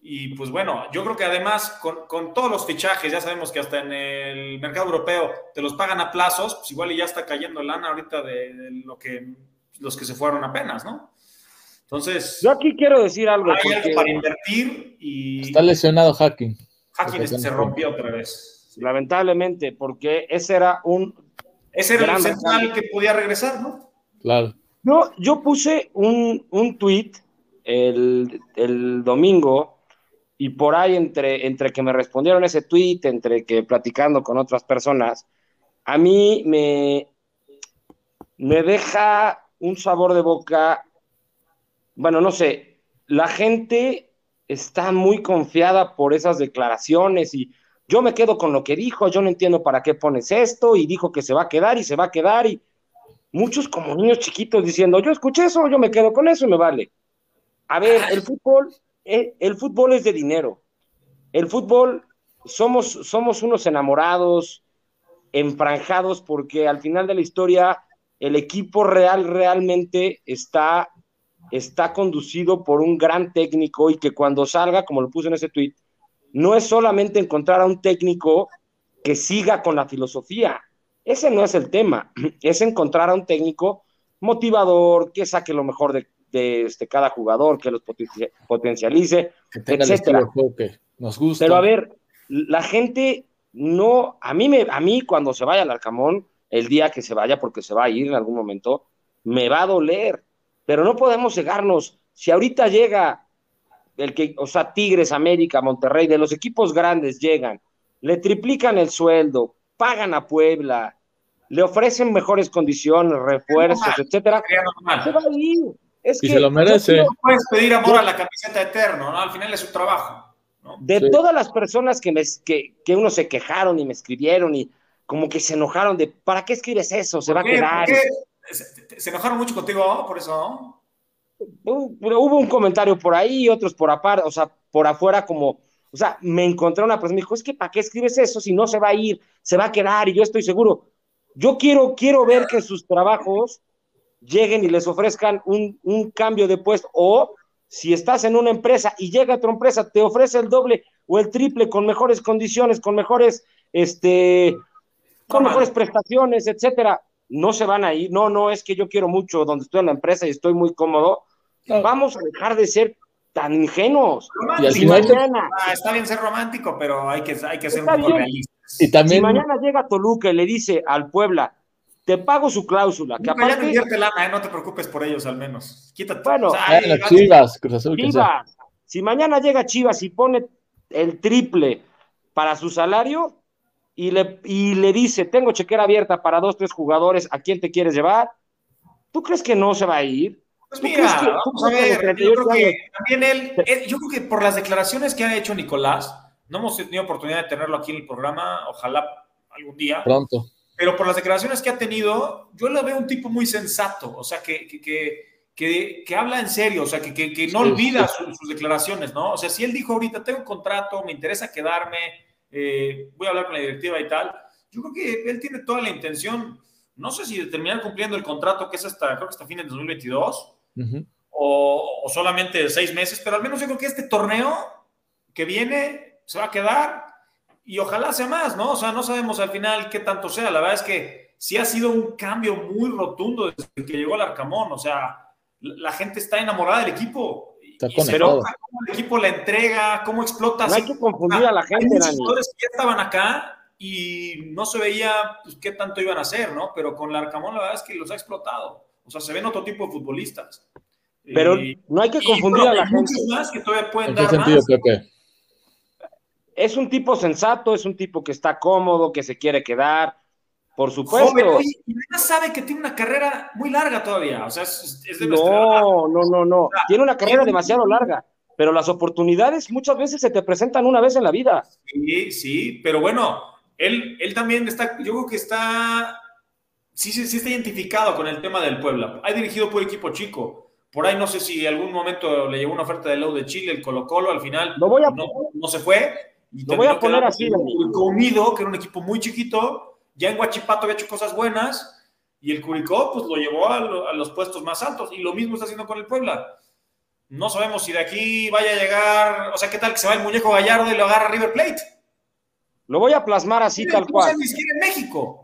Y pues bueno, yo creo que además con, todos los fichajes, ya sabemos que hasta en el mercado europeo te los pagan a plazos, pues igual y ya está cayendo lana ahorita de, lo que los que se fueron apenas, ¿no? Entonces. Yo aquí quiero decir algo. Hay para invertir y. Está lesionado Hacking. Hacking se rompió otra vez lamentablemente, porque ese era un... Ese era el central que podía regresar, ¿no? Claro. No, yo puse un, un tweet el, el, domingo y por ahí entre, entre que me respondieron ese tweet, entre que platicando con otras personas, a mí me, me deja un sabor de boca, bueno, no sé, la gente está muy confiada por esas declaraciones y yo me quedo con lo que dijo, yo no entiendo para qué pones esto, y dijo que se va a quedar y se va a quedar, y muchos como niños chiquitos diciendo, yo escuché eso, yo me quedo con eso y me vale. A ver, el fútbol, eh, el, fútbol es de dinero. El fútbol, somos, somos unos enamorados, enfranjados, porque al final de la historia, el equipo real realmente está, está conducido por un gran técnico y que cuando salga, como lo puse en ese tweet, no es solamente encontrar a un técnico que siga con la filosofía. Ese no es el tema. Es encontrar a un técnico motivador, que saque lo mejor de, este, cada jugador, que los potencialice, que tenga que nos gusta. Pero a ver, la gente no, a mí, me, a mí cuando se vaya al Arcamón, el día que se vaya, porque se va a ir en algún momento, me va a doler. Pero no podemos cegarnos. Si ahorita llega el que, o sea, Tigres, América, Monterrey, de los equipos grandes llegan, le triplican el sueldo, pagan a Puebla, le ofrecen mejores condiciones, refuerzos, etcétera. Se va a ir. Es y se lo merece. No puedes pedir amor a la camiseta eterno, ¿no? Al final es su trabajo. De todas las personas que, me, que, que uno se quejaron y me escribieron y como que se enojaron de ¿para qué escribes eso? Se va a quedar. ¿Se enojaron mucho contigo por eso? Hubo un comentario por ahí, otros por aparte, o sea, por afuera como, o sea, me encontré una persona, me dijo, es que ¿para qué escribes eso si no se va a ir, se va a quedar y yo estoy seguro? Yo quiero, quiero ver que sus trabajos lleguen y les ofrezcan un, un cambio de puesto o si estás en una empresa y llega otra empresa, te ofrece el doble o el triple con mejores condiciones, con mejores, este, con mejores prestaciones, etcétera, no se van a ir. No, no, es que yo quiero mucho donde estoy en la empresa y estoy muy cómodo. Vamos a dejar de ser tan ingenuos. Y mañana, ah, está bien ser romántico, pero hay que, hay que ser un poco realistas. Y también... Si mañana llega Toluca y le dice al Puebla, te pago su cláusula. Que aparte... te lana, ¿eh? no te preocupes por ellos al menos. Quítate. Bueno, Chivas, Si mañana llega Chivas y pone el triple para su salario, y le, y le dice, tengo chequera abierta para dos, tres jugadores, ¿a quién te quieres llevar? ¿Tú crees que no se va a ir? Pues ¿Tú mira, que- vamos a ver, yo creo 38 que también él, él- yo creo que por las declaraciones que ha hecho Nicolás, no hemos tenido oportunidad de tenerlo aquí en el programa, ojalá algún día, Pronto. pero por las declaraciones que ha tenido, yo lo veo un tipo muy sensato, o sea, que, que, que, que- que habla en serio, o sea, que, que- que no Sí, olvida sí. su- sus declaraciones, ¿no? O sea, si él dijo ahorita, tengo un contrato, me interesa quedarme, eh, voy a hablar con la directiva y tal, yo creo que él tiene toda la intención, no sé si de terminar cumpliendo el contrato que es hasta, creo que hasta fin de 2022, O, o solamente seis meses, pero al menos yo creo que este torneo que viene se va a quedar y ojalá sea más, ¿no? O sea, no sabemos al final qué tanto sea. La verdad es que sí ha sido un cambio muy rotundo desde que llegó el Arcamón. O sea, la gente está enamorada del equipo. Está Y se conectado. nota cómo el equipo la entrega, cómo explota. No hay que confundir a la gente, jugadores que estaban acá y no se veía pues, qué tanto iban a hacer, ¿no? Pero con el Arcamón la verdad es que los ha explotado. O sea, se ven otro tipo de futbolistas. Pero Y- no hay que y, confundir bueno, a la hay muchos gente. más que todavía pueden ¿En qué dar sentido, más. Pepe? Es un tipo sensato, es un tipo que está cómodo, que se quiere quedar, por supuesto. Joven, y además sabe que tiene una carrera muy larga todavía. O sea, es, es de. No, no, no, no. Tiene una carrera demasiado larga, pero las oportunidades muchas veces se te presentan una vez en la vida. Sí, sí, pero bueno, él, él también está, yo creo que está, sí, sí, sí está identificado con el tema del Puebla. Ha dirigido por equipo chico. Por ahí no sé si algún momento le llegó una oferta del Low de Chile, el Colo Colo, al final Lo voy a- no, no se fue. Y Lo voy a poner así, Unido, que era un equipo muy chiquito. Ya en Guachipato había hecho cosas buenas. Y el Curicó, pues lo llevó a, lo- a los puestos más altos. Y lo mismo está haciendo con el Puebla. No sabemos si de aquí vaya a llegar. O sea, ¿qué tal que se va el muñeco Gallardo y lo agarra River Plate? Lo voy a plasmar así tal No cual. ni siquiera en México.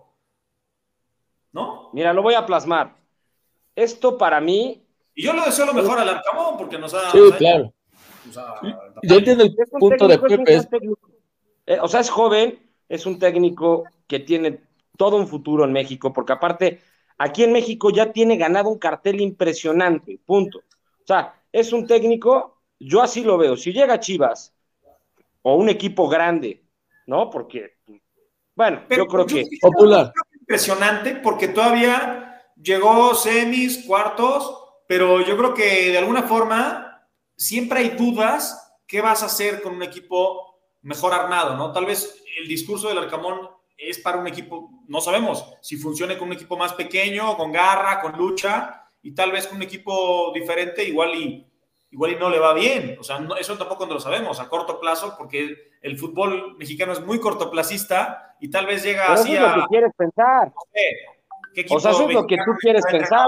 Mira, lo voy a plasmar. Esto para mí Y yo le deseo lo mejor al Arcamón porque nos ha. Sí, nos ha- claro. nos ha- Yo entiendo el punto de técnico, es Pepe. Eh, o sea, es joven, es un técnico que tiene todo un futuro en México, porque aparte, aquí en México ya tiene ganado un cartel impresionante, punto. O sea, es un técnico, yo así lo veo. Si llega Chivas o un equipo grande, ¿no? Porque, bueno, Pero yo creo que Popular. Impresionante porque todavía llegó semis, cuartos, pero yo creo que de alguna forma siempre hay dudas qué vas a hacer con un equipo mejor armado, ¿no? Tal vez el discurso del Arcamón es para un equipo, no sabemos si funcione con un equipo más pequeño, con garra, con lucha, y tal vez con un equipo diferente, igual y, igual y no le va bien. O sea, no- eso tampoco lo sabemos a corto plazo, porque el fútbol mexicano es muy cortoplacista y tal vez llega pero eso así es lo a... que quieres pensar. no sé, ¿qué equipo O sea, eso es lo que tú quieres pensar.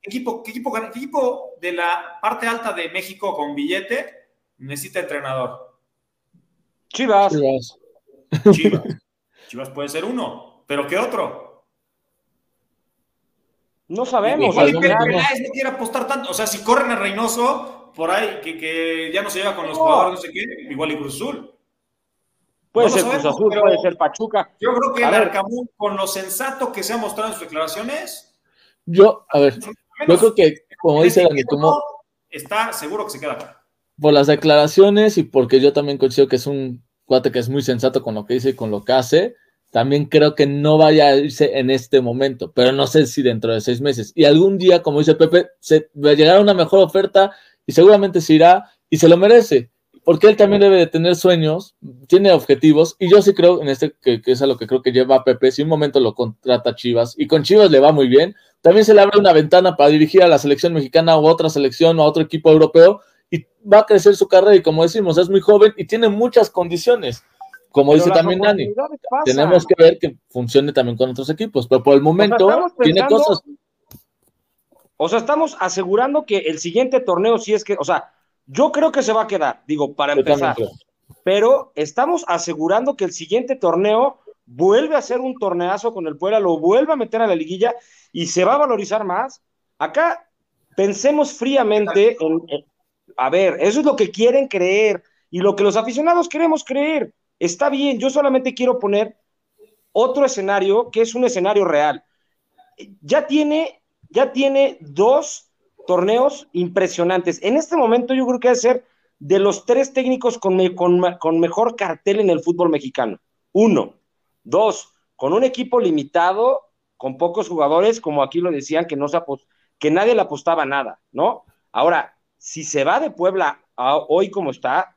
¿Qué equipo, qué, equipo, qué equipo de la parte alta de México con billete necesita entrenador? Chivas, Chivas. Chivas. Chivas puede ser uno, pero ¿qué otro? no sabemos. Igual no, no quiere apostar tanto. O sea, si corren a Reynoso, por ahí, que, que ya no se lleva con los No. jugadores, no sé qué, igual y Cruz Azul. Puede no ser Cruz sabemos, Azul, pero- puede ser Pachuca. Yo creo que A el ver. Arcamón, con lo sensato que se ha mostrado en sus declaraciones, Yo, a ver, yo creo que, como dice Dani, como está seguro que se queda acá. por las declaraciones y porque yo también considero que es un cuate que es muy sensato con lo que dice y con lo que hace, también creo que no vaya a irse en este momento, pero no sé si dentro de seis meses. Y algún día, como dice Pepe, se va a llegar una mejor oferta y seguramente se irá y se lo merece, porque él también debe de tener sueños, tiene objetivos y yo sí creo en este, que, que es a lo que creo que lleva a Pepe, si un momento lo contrata Chivas y con Chivas le va muy bien, también se le abre una ventana para dirigir a la selección mexicana o a otra selección o a otro equipo europeo y va a crecer su carrera y como decimos, es muy joven y tiene muchas condiciones. Como Pero dice también Dani, tenemos que ver que funcione también con otros equipos, pero por el momento tiene pensando- cosas. O sea, estamos asegurando que el siguiente torneo, si es que, o sea, yo creo que se va a quedar, digo, para empezar, pero estamos asegurando que el siguiente torneo vuelve a ser un torneazo con el Puebla, lo vuelve a meter a la liguilla y se va a valorizar más. Acá pensemos fríamente en, en- a ver, eso es lo que quieren creer y lo que los aficionados queremos creer. Está bien, yo solamente quiero poner otro escenario que es un escenario real. Ya tiene, ya tiene dos torneos impresionantes. En este momento yo creo que a ser de los tres técnicos con, me- con con mejor cartel en el fútbol mexicano. Uno. Dos, con un equipo limitado, con pocos jugadores, como aquí lo decían, que, no se que nadie le apostaba nada, ¿no? Ahora, si se va de Puebla hoy como está,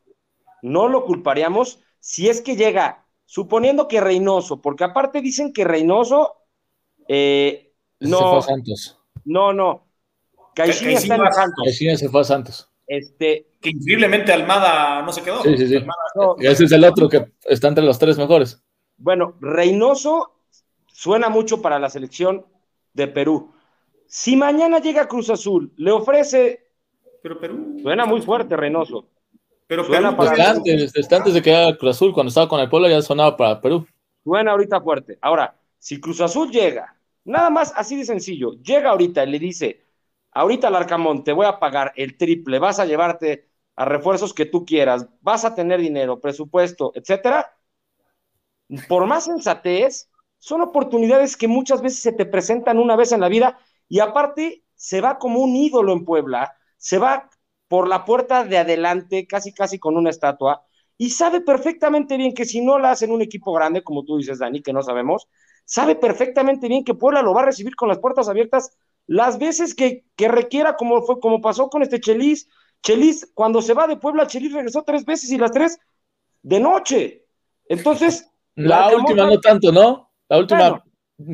no lo culparíamos si es que llega, suponiendo que Reynoso, porque aparte dicen que Reynoso eh, no. Se fue a Santos. No, no. Caixinha está en Santos. Caixinha se fue a Santos. Este, que increíblemente Almada no se quedó. Sí, sí, sí. y ese es el otro que está entre los tres mejores. Bueno, Reynoso suena mucho para la selección de Perú. Si mañana llega Cruz Azul, le ofrece. Pero Perú. Suena muy fuerte, Reynoso. Pero suena Perú, para antes, desde antes de que llegara Cruz Azul, cuando estaba con el pueblo, ya sonaba para Perú. Suena ahorita fuerte. Ahora, si Cruz Azul llega, nada más así de sencillo, llega ahorita y le dice: Ahorita Arcamón, te voy a pagar el triple, vas a llevarte a refuerzos que tú quieras, vas a tener dinero, presupuesto, etcétera. Por más sensatez, son oportunidades que muchas veces se te presentan una vez en la vida y aparte se va como un ídolo en Puebla, se va por la puerta de adelante, casi casi con una estatua, y sabe perfectamente bien que si no la hacen un equipo grande, como tú dices, Dani, que no sabemos, sabe perfectamente bien que Puebla lo va a recibir con las puertas abiertas las veces que, requiera, como fue, como pasó con este Chelis. Chelis, cuando se va de Puebla, Chelis regresó tres veces y las tres de noche. Entonces. La última no tanto, ¿no? La última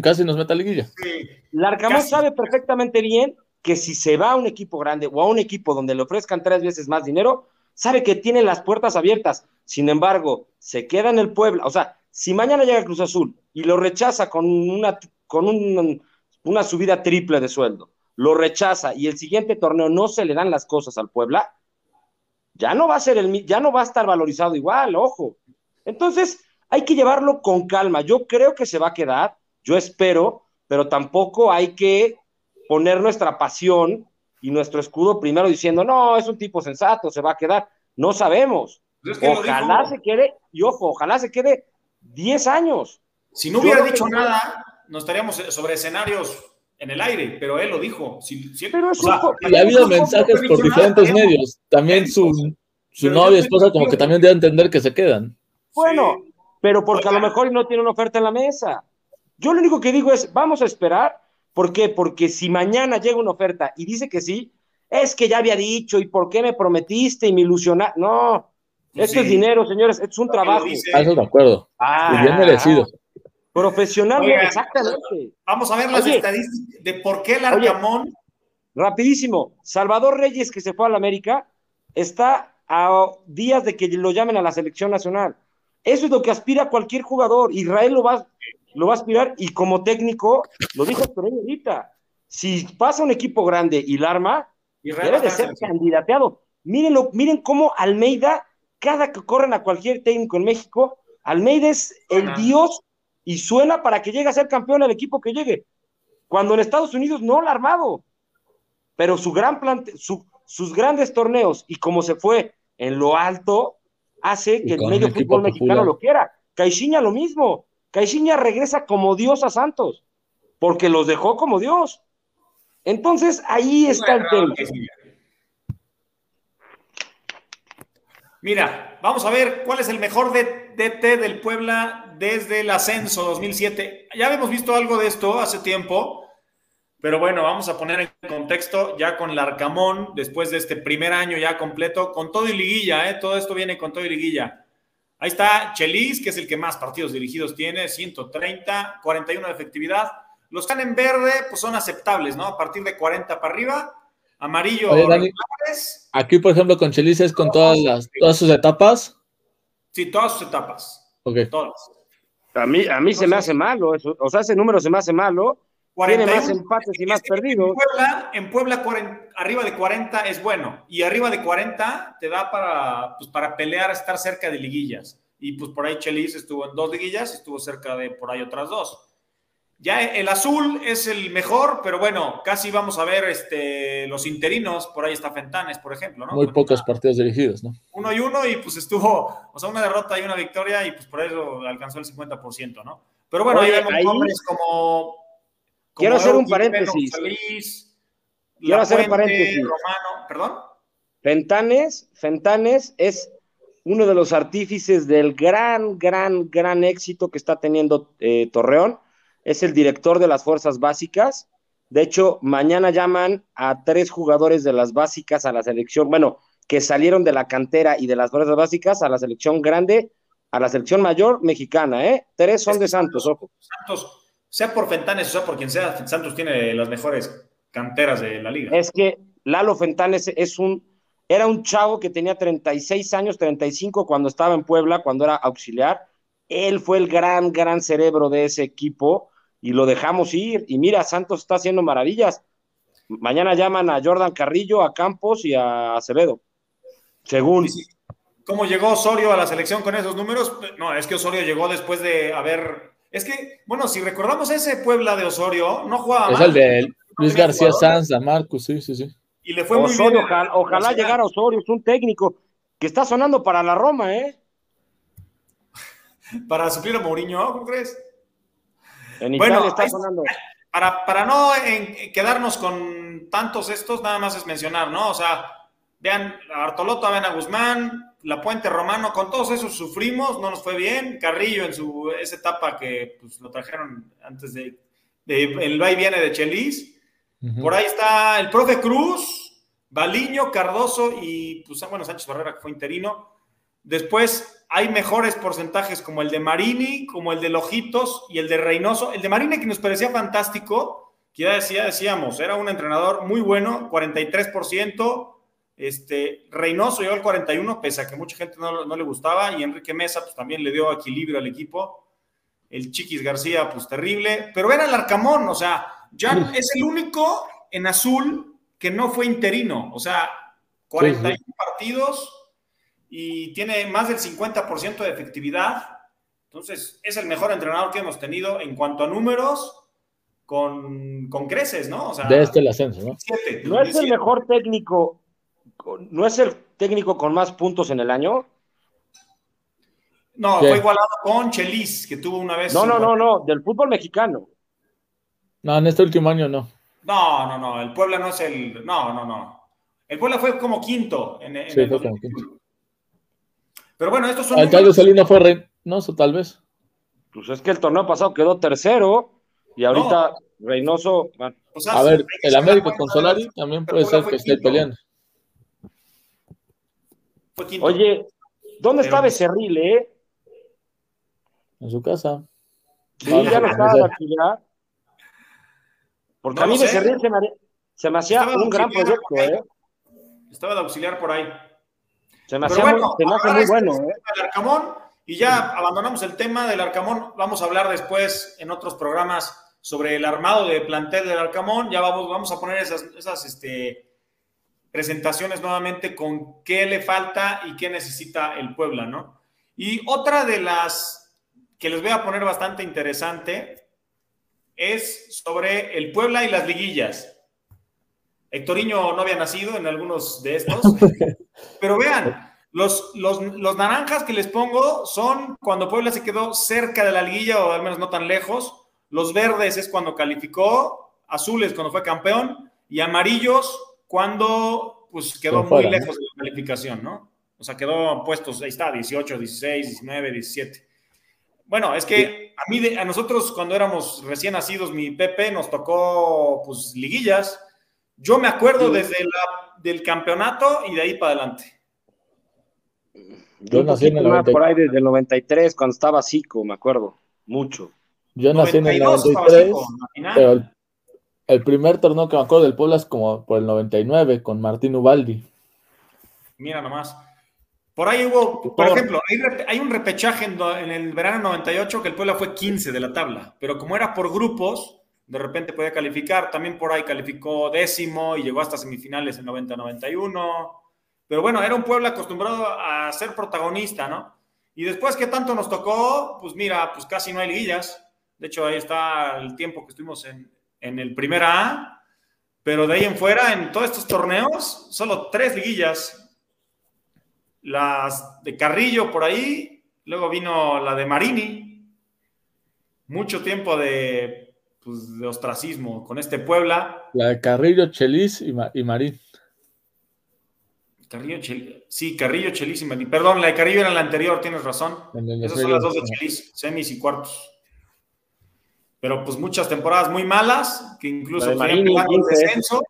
casi nos mete a liguilla. Sí, Larcamón sabe perfectamente bien que si se va a un equipo grande o a un equipo donde le ofrezcan tres veces más dinero, sabe que tiene las puertas abiertas. Sin embargo, se queda en el Puebla. O sea, si mañana llega Cruz Azul y lo rechaza con una, con una subida triple de sueldo, lo rechaza y el siguiente torneo no se le dan las cosas al Puebla, ya no va a ser el ya no va a estar valorizado igual, ojo. Entonces, hay que llevarlo con calma. Yo creo que se va a quedar, yo espero, pero tampoco hay que poner nuestra pasión y nuestro escudo primero diciendo, no, es un tipo sensato, se va a quedar. No sabemos. Pues ojalá se quede, y ojo, ojalá se quede 10 años. Si no hubiera dicho nada, nos estaríamos sobre escenarios en el aire, pero él lo dijo. pero y ha habido mensajes por diferentes medios. También su, su novia, esposa, como que también debe entender que se quedan. Bueno, pero porque a lo mejor no tiene una oferta en la mesa. Yo lo único que digo es, vamos a esperar. ¿Por qué? Porque si mañana llega una oferta y dice que sí, es que ya había dicho, ¿y por qué me prometiste y me ilusionaste? No, esto es dinero, señores, esto es un trabajo. Ah, eso de acuerdo. Ah, bien merecido. Profesional, exactamente. Vamos a ver las estadísticas de por qué el Arcamón. rapidísimo, Salvador Reyes, que se fue a la América, está a días de que lo llamen a la selección nacional. Eso es lo que aspira cualquier jugador. Israel lo va, lo va a aspirar y como técnico, lo dijo ahorita, si pasa un equipo grande y la arma, debe de ser candidateado. Mírenlo, miren cómo Almeida, cada que corren a cualquier técnico en México, Almeida es el dios y suena para que llegue a ser campeón el equipo que llegue. Cuando en Estados Unidos no lo ha armado. Pero su gran plante, sus grandes torneos y como se fue en lo alto, hace que el medio fútbol mexicano lo quiera. Caixinha lo mismo. Caixinha regresa como Dios a Santos, porque los dejó como Dios. Entonces ahí está el tema. Mira, vamos a ver cuál es el mejor DT del Puebla desde el ascenso 2007. Ya habíamos visto algo de esto hace tiempo, pero bueno, vamos a poner en contexto ya con Larcamón, después de este primer año ya completo, con todo y liguilla, ¿eh? todo esto viene con todo y liguilla. Ahí está Chelis, que es el que más partidos dirigidos tiene, 130, 41 de efectividad. Los que están en verde, pues son aceptables, ¿no? A partir de 40 para arriba. Amarillo. aquí, por ejemplo, con Chelis es con todas, las, todas sus etapas. Sí, todas sus etapas. Ok. Todas. A mí, a mí se me hace malo, o sea, ese número se me hace malo, tiene más empates y más perdidos. En Puebla, en Puebla arriba de 40 es bueno. Y arriba de 40 te da para, pues, para pelear, estar cerca de liguillas. Y pues por ahí Chelis estuvo en dos liguillas y estuvo cerca de por ahí otras dos. Ya el azul es el mejor, pero bueno, casi vamos a ver este, los interinos. Por ahí está Fentanes, por ejemplo, ¿no? Muy pocos partidos dirigidos, ¿no? Uno y uno, y pues estuvo, o sea, una derrota y una victoria, y pues por eso alcanzó el 50%, ¿no? Pero bueno, ahí vemos nombres como Quiero hacer un paréntesis. Quiero hacer un paréntesis. Romano, ¿perdón? Fentanes, Fentanes es uno de los artífices del gran, gran, gran éxito que está teniendo eh, Torreón. Es el director de las fuerzas básicas. De hecho, mañana llaman a tres jugadores de las básicas a la selección, bueno, que salieron de la cantera y de las fuerzas básicas a la selección grande, a la selección mayor mexicana, ¿eh? Tres son de Santos, ojo. Santos, sea por Fentanes o sea por quien sea, Santos tiene las mejores canteras de la liga. Es que Lalo Fentanes es un, era un chavo que tenía 36 años, 35 cuando estaba en Puebla, cuando era auxiliar. Él fue el gran, gran cerebro de ese equipo y lo dejamos ir. Y mira, Santos está haciendo maravillas. Mañana llaman a Jordan Carrillo, a Campos y a Acevedo. Según. ¿Cómo llegó Osorio a la selección con esos números? No, es que Osorio llegó después de haber. Es que, bueno, si recordamos ese Puebla de Osorio, no jugaba. Es el de Luis García Sanz, Marcos, sí, sí, sí. Y le fue Osorio, muy bien. Ojalá, ojalá llegara Osorio, es un técnico que está sonando para la Roma, ¿eh? Para suplir a Mourinho, ¿cómo crees? En Bueno, está sonando. Para, para no en- quedarnos con tantos estos, nada más es mencionar, ¿no? O sea, vean a Bartolotto, vean a Guzmán, La Puente Romano, con todos esos sufrimos, no nos fue bien. Carrillo en su esa etapa que pues, lo trajeron antes de, de el va y viene de Chelis. Por ahí está el profe Cruz, Baliño, Cardoso y pues bueno, Sánchez Barrera que fue interino. Después hay mejores porcentajes como el de Marini, como el de Lojitos y el de Reynoso. El de Marini que nos parecía fantástico, que ya decía, decíamos, era un entrenador muy bueno, 43%. Este, Reynoso llegó al 41, pese a que mucha gente no, no le gustaba, y Enrique Mesa pues también le dio equilibrio al equipo. El Chiquis García, pues terrible, pero era el Arcamón, o sea, ya es el único en azul que no fue interino, o sea, 41 partidos y tiene más del 50% de efectividad. Entonces, es el mejor entrenador que hemos tenido en cuanto a números con, con creces, ¿no? O sea, De este el ascenso, ¿no? 17, ¿No es el 17. mejor técnico, no es el técnico con más puntos en el año? No, ¿Qué? fue igualado con Chelis, que tuvo una vez. No, no, no, no, del fútbol mexicano. No, en este último año no. No, no, no, el Puebla no es el. No, no, no. El Puebla fue como quinto en, en Sí, el fue como 2021. Pero bueno, estos son. Vez el uno fue Reynoso, tal vez. Pues es que el torneo pasado quedó tercero y ahorita Reynoso, bueno, o sea, A ver, el América con Solari también puede ser que esté peleando. Oye, ¿dónde Pero- está Becerril, eh? En su casa. Sí, ya no está conocer. de actividad. Porque No a mí. Becerril se me, se me hacía Estaba un gran proyecto, eh. Estaba de auxiliar por ahí. Se me hacía bueno, muy, se me hace ahora muy es bueno, el eh. Arcamón y ya abandonamos el tema del Arcamón. Vamos a hablar después en otros programas sobre el armado de plantel del Arcamón. Ya vamos, vamos a poner esas, esas este, presentaciones nuevamente con qué le falta y qué necesita el Puebla, ¿no? Y otra de las que les voy a poner bastante interesante es sobre el Puebla y las liguillas. Hectoriño no había nacido en algunos de estos, pero vean, los, los, los naranjas que les pongo son cuando Puebla se quedó cerca de la liguilla o al menos no tan lejos. Los verdes es cuando calificó, azules cuando fue campeón y amarillos cuando pues quedó muy lejos de la calificación, ¿no? O sea, quedó puestos, ahí está, 18, 16, 19, 17. Bueno, es que a mí, a nosotros cuando éramos recién nacidos, mi Pepe nos tocó pues liguillas. Yo me acuerdo Sí. desde la, del campeonato y de ahí para adelante. Yo un nací en el poquito más 90 por ahí desde el 93, cuando estaba Zico, me acuerdo, mucho. Yo nací en el 92 estaba 93, Zico, pero el, el primer torneo que me acuerdo del Puebla es como por el 99 con Martín Ubaldi. Mira nomás. Por ahí hubo, por Por- ejemplo, hay, un repechaje en, en el verano 98 que el Puebla fue 15 de la tabla, pero como era por grupos, de repente podía calificar. También por ahí calificó décimo y llegó hasta semifinales en 90-91. Pero bueno, era un Puebla acostumbrado a ser protagonista, ¿no? Y después que tanto nos tocó, pues mira, pues casi no hay liguillas. De hecho, ahí está el tiempo que estuvimos en, en el primera A, pero de ahí en fuera, en todos estos torneos, solo tres liguillas las de Carrillo por ahí, luego vino la de Marini, mucho tiempo de, pues, de ostracismo con este Puebla. La de Carrillo, Chelis y, Ma- y Marín. Carrillo, Chelis. Sí, Carrillo, Chelis y Meni. Perdón, la de Carrillo era la anterior, tienes razón. Esas son las dos de Chelis, semis y cuartos. Pero pues muchas temporadas muy malas, que incluso el 15. descenso.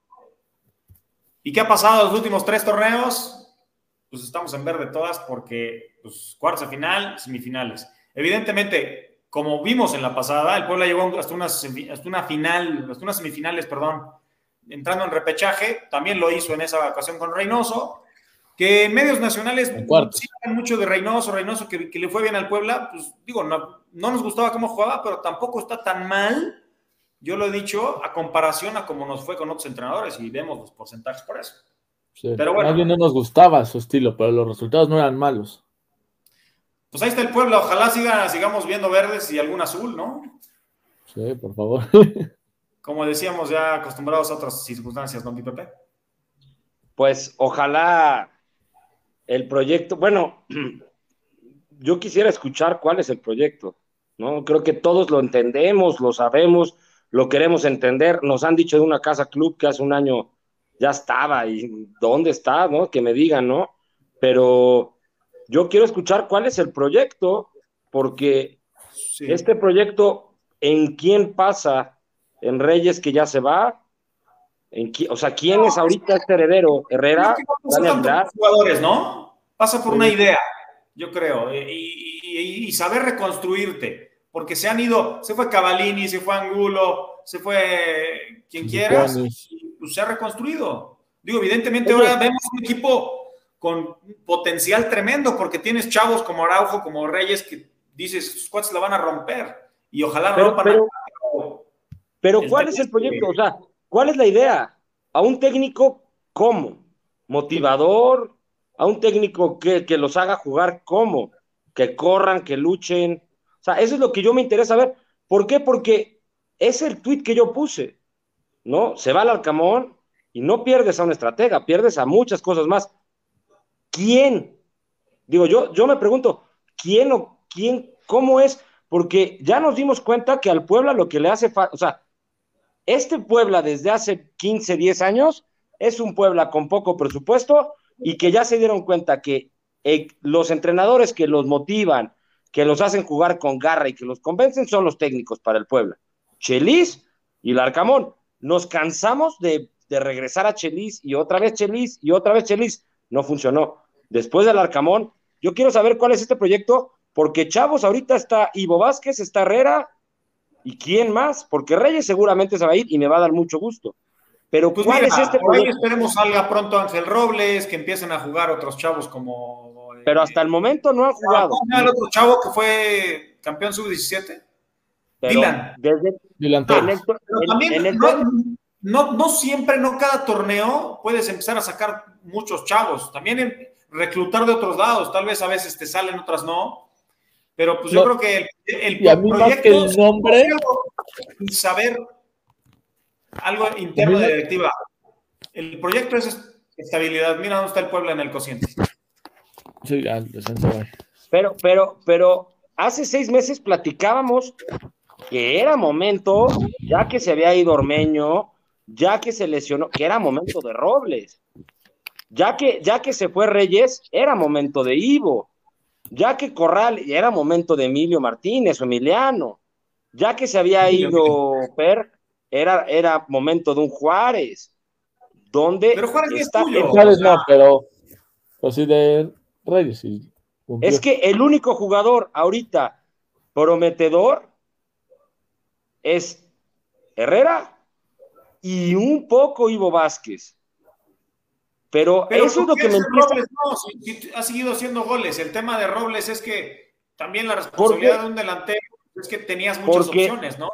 ¿Y qué ha pasado los últimos tres torneos? Pues estamos en verde todas porque pues, cuartos de final, semifinales. Evidentemente, como vimos en la pasada, el Puebla llegó hasta una, semi- hasta una final, hasta unas semifinales, perdón, entrando en repechaje, también lo hizo en esa ocasión con Reynoso, que en medios nacionales sí hablan mucho de Reynoso, Reynoso que, que le fue bien al Puebla, pues digo, no, no nos gustaba cómo jugaba, pero tampoco está tan mal, yo lo he dicho, a comparación a cómo nos fue con otros entrenadores y vemos los porcentajes por eso. Sí. Pero bueno. Más bien no nos gustaba su estilo, pero los resultados no eran malos. Pues ahí está el Puebla, ojalá siga, sigamos viendo verdes y algún azul, ¿no? Sí, por favor. Como decíamos, ya acostumbrados a otras circunstancias, ¿no, mi Pepe? Pues ojalá el proyecto, bueno, yo quisiera escuchar cuál es el proyecto, ¿no? Creo que todos lo entendemos, lo sabemos, lo queremos entender. Nos han dicho de una casa club que hace un año ya estaba y dónde está, ¿no? Que me digan, ¿no? Pero yo quiero escuchar cuál es el proyecto, porque Sí. este proyecto, ¿en quién pasa? ¿En Reyes que ya se va? ¿En qui- o sea, ¿quién es ahorita este heredero? ¿Herrera? Creo que no jugadores, ¿no? Pasa por Sí. una idea, yo creo, eh, y, y- y saber reconstruirte, porque se han ido, se fue Cavalini, se fue Angulo, se fue quien quieras, y pues se ha reconstruido. Digo, evidentemente Oye. ahora vemos un equipo con potencial tremendo, porque tienes chavos como Araujo, como Reyes, que dices, estos cuates la van a romper, y ojalá Pero, rompan pero, pero ¿cuál es el proyecto? O sea, ¿cuál es la idea? ¿A un técnico cómo? ¿Motivador? ¿A un técnico que, que los haga jugar cómo? Que corran, que luchen. O sea, eso es lo que yo me interesa ver. ¿Por qué? Porque es el tweet que yo puse, ¿no? Se va al Alcamón y no pierdes a un estratega, pierdes a muchas cosas más. ¿Quién? Digo, yo, yo me pregunto, ¿quién o quién, cómo es? Porque ya nos dimos cuenta que al Puebla lo que le hace falta, o sea, este Puebla desde hace 15, 10 años es un Puebla con poco presupuesto y que ya se dieron cuenta que eh, los entrenadores que los motivan, que los hacen jugar con garra y que los convencen son los técnicos para el Puebla. Chelis y Larcamón. Nos cansamos de, de regresar a Chelis y otra vez Chelis y otra vez Chelis. No funcionó. Después del Arcamón, yo quiero saber cuál es este proyecto, porque Chavos ahorita está Ivo Vázquez, está Herrera, ¿y quién más? Porque Reyes seguramente se va a ir y me va a dar mucho gusto. Pero Pues ¿cuál mira, es este por ahí proyecto? esperemos salga pronto Ángel Robles, que empiecen a jugar otros chavos como... eh, Pero hasta el momento no han jugado. ¿Cómo se llama el otro chavo que fue campeón sub-17? Pero Dylan. Desde, Dylan el, Pero también en el no, no, no siempre, no cada torneo puedes empezar a sacar muchos chavos. También en- reclutar de otros lados. Tal vez a veces te salen, otras no. Pero pues yo creo que el, el Y a mí más que el nombre- saber algo interno de directiva. El proyecto es estabilidad. Mira dónde está el pueblo en el cociente. Sí, pero, pero, pero hace seis meses platicábamos que era momento, ya que se había ido Ormeño, ya que se lesionó, que era momento de Robles. Ya que, ya que se fue Reyes, era momento de Ivo. Ya que Corral, era momento de Emilio Martínez o Emiliano. Ya que se había ido Per, era, era momento de un Juárez. ¿Dónde Pero Juárez es está tuyo. el- Juárez no, pero, pero sí de Reyes. sí. Es que el único jugador ahorita prometedor es Herrera y un poco Ivo Vázquez. Pero, Pero eso es lo ¿por que me empieza. Robles no? Si- si ha seguido haciendo goles. El tema de Robles es que también la responsabilidad de un delantero es que tenías muchas Porque- opciones, ¿no?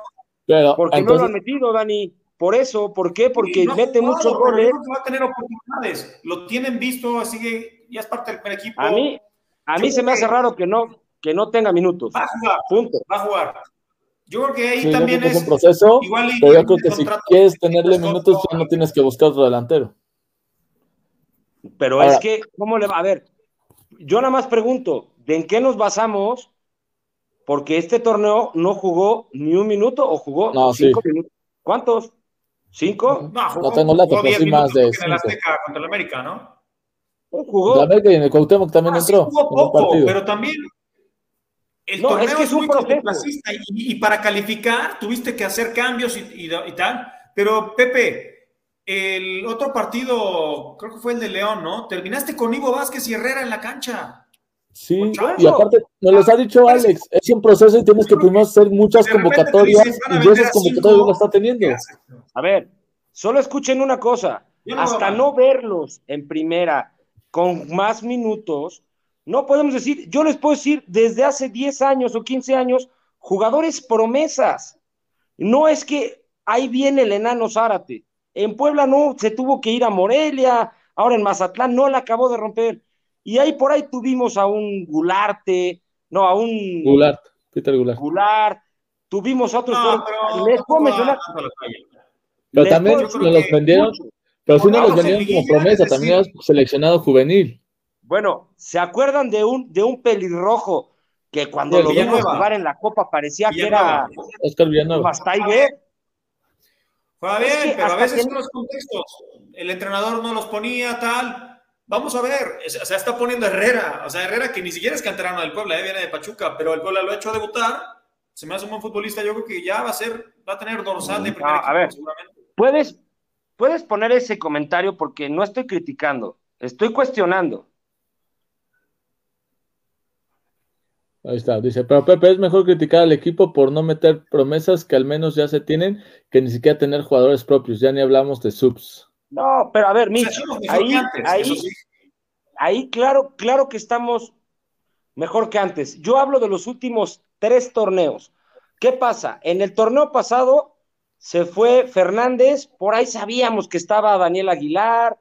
Pero, Porque no lo entonces, han metido, Dani. Por eso, ¿por qué? Porque no mete jugado, muchos goles. creo que va a tener oportunidades. Lo tienen visto, sigue, ya es parte del primer equipo. A mí, a mí Yo se me hace que- raro que no, que no tenga minutos. Va a jugar, Punto. va a jugar. Yo creo que ahí sí, también que es es un proceso, igual y- pero yo creo que si quieres tenerle minutos, ya no tienes que buscar otro delantero. Pero Ahora- es que, ¿cómo le va? A ver, yo nada más pregunto, ¿de en qué nos basamos? Porque este torneo no jugó ni un minuto o jugó No, cinco sí. minutos. ¿Cuántos? ¿Cinco? No, jugó, No tengo el dato, jugó pero 10 sí más de en el cinco. Azteca contra el América, ¿no? Jugó. La América y en el Cuauhtémoc también ah, entró. Sí jugó poco, pero también el no, torneo es, que es, muy y, y, para calificar tuviste que hacer cambios y, y, y, tal. Pero Pepe, el otro partido, creo que fue el de León, ¿no? Terminaste con Ivo Vázquez y Herrera en la cancha. Sí, y aparte, nos los ha dicho Alex, es un proceso y tienes que primero hacer muchas convocatorias y esas convocatorias no está teniendo. A ver, solo escuchen una cosa, hasta no verlos en primera con más minutos, no podemos decir, yo les puedo decir desde hace 10 años o 15 años, jugadores promesas. No es que ahí viene el enano Zárate. En Puebla no, se tuvo que ir a Morelia, ahora en Mazatlán no la acabó de romper. Y ahí por ahí tuvimos a un Gularte, no, a un. Gulart, Peter Gulart. Gulart. Tuvimos a otros. No, pero, les puedo mencionar. Pero también nos los vendieron. Pero si no los vendieron como promesa, también seleccionado juvenil. Bueno, ¿se acuerdan de un, de un pelirrojo que cuando lo vimos jugar en la Copa parecía que era Oscar Villanueva? Juega bien, pero a veces en los contextos el entrenador no los ponía, tal. Vamos a ver, o sea, está poniendo Herrera, o sea, Herrera que ni siquiera es canterano del Puebla, eh, viene de Pachuca, pero el Puebla lo ha hecho debutar, se me hace un buen futbolista, yo creo que ya va a ser, va a tener dorsal de primer a ver, seguramente. Puedes, puedes poner ese comentario porque no estoy criticando, estoy cuestionando. Ahí está, dice, pero Pepe, es mejor criticar al equipo por no meter promesas que al menos ya se tienen, que ni siquiera tener jugadores propios, ya ni hablamos de subs. No, pero a ver, Mitch, ahí, ahí, ahí, claro, claro que estamos mejor que antes. Yo hablo de los últimos tres torneos. ¿Qué pasa? En el torneo pasado se fue Fernández, por ahí sabíamos que estaba Daniel Aguilar,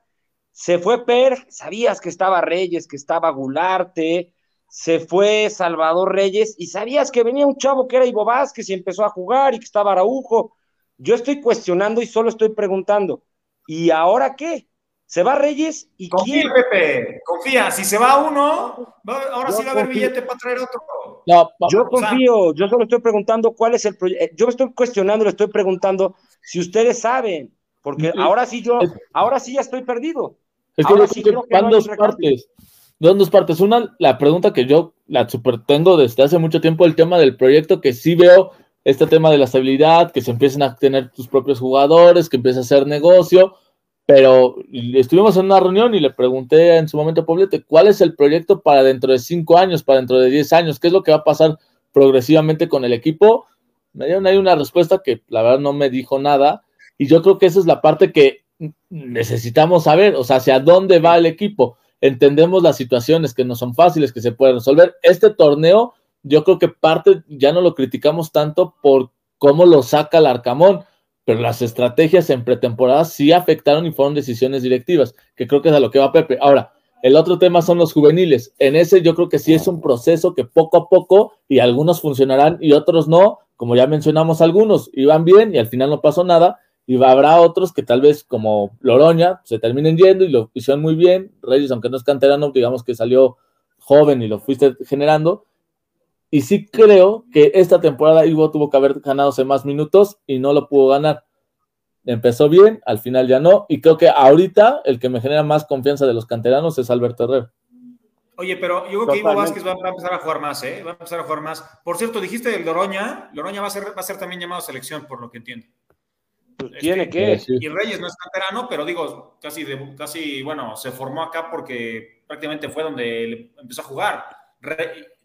se fue Per, sabías que estaba Reyes, que estaba Gularte, se fue Salvador Reyes y sabías que venía un chavo que era Ivo Vázquez y empezó a jugar y que estaba Araujo. Yo estoy cuestionando y solo estoy preguntando, ¿y ahora qué? ¿Se va Reyes y confía, quién? Pepe, confía. Si se va uno, ahora sí va a haber billete para traer otro. No, yo confío, yo solo estoy preguntando cuál es el proyecto. Eh, yo me estoy cuestionando, le estoy preguntando si ustedes saben, porque ahora sí yo, ahora sí ya estoy perdido. Es que, sí van dos partes dos partes. Una, la pregunta que yo la super tengo desde hace mucho tiempo, el tema del proyecto, que sí veo este tema de la estabilidad, que se empiecen a tener tus propios jugadores, que empiece a hacer negocio, pero estuvimos en una reunión y le pregunté en su momento a ¿cuál es el proyecto para dentro de cinco años, para dentro de diez años? ¿Qué es lo que va a pasar progresivamente con el equipo? Me dieron ahí una respuesta que la verdad no me dijo nada, y yo creo que esa es la parte que necesitamos saber, o sea, hacia dónde va el equipo entendemos las situaciones que no son fáciles, que se pueden resolver. Este torneo, yo creo que parte, ya no lo criticamos tanto por cómo lo saca el Arcamón, pero las estrategias en pretemporada sí afectaron y fueron decisiones directivas, que creo que es a lo que va Pepe. Ahora, el otro tema son los juveniles. En ese yo creo que sí es un proceso que poco a poco, y algunos funcionarán y otros no, como ya mencionamos algunos, iban bien y al final no pasó nada, y habrá otros que tal vez como Loroña se terminen yendo y lo hicieron muy bien. Reyes, aunque no es canterano, digamos que salió joven y lo fuiste generando. Y sí creo que esta temporada Ivo tuvo que haber ganado más minutos y no lo pudo ganar. Empezó bien, al final ya no. Y creo que ahorita el que me genera más confianza de los canteranos es Alberto Herrera. Oye, pero yo creo que Ivo Vázquez va, a empezar a jugar más, ¿eh? Va a empezar a jugar más. Por cierto, dijiste del Loroña. Loroña va a ser, va a ser también llamado a selección, por lo que entiendo. Pues tiene que. Y Reyes no es canterano, pero digo, casi, casi, bueno, se formó acá porque prácticamente fue donde empezó a jugar.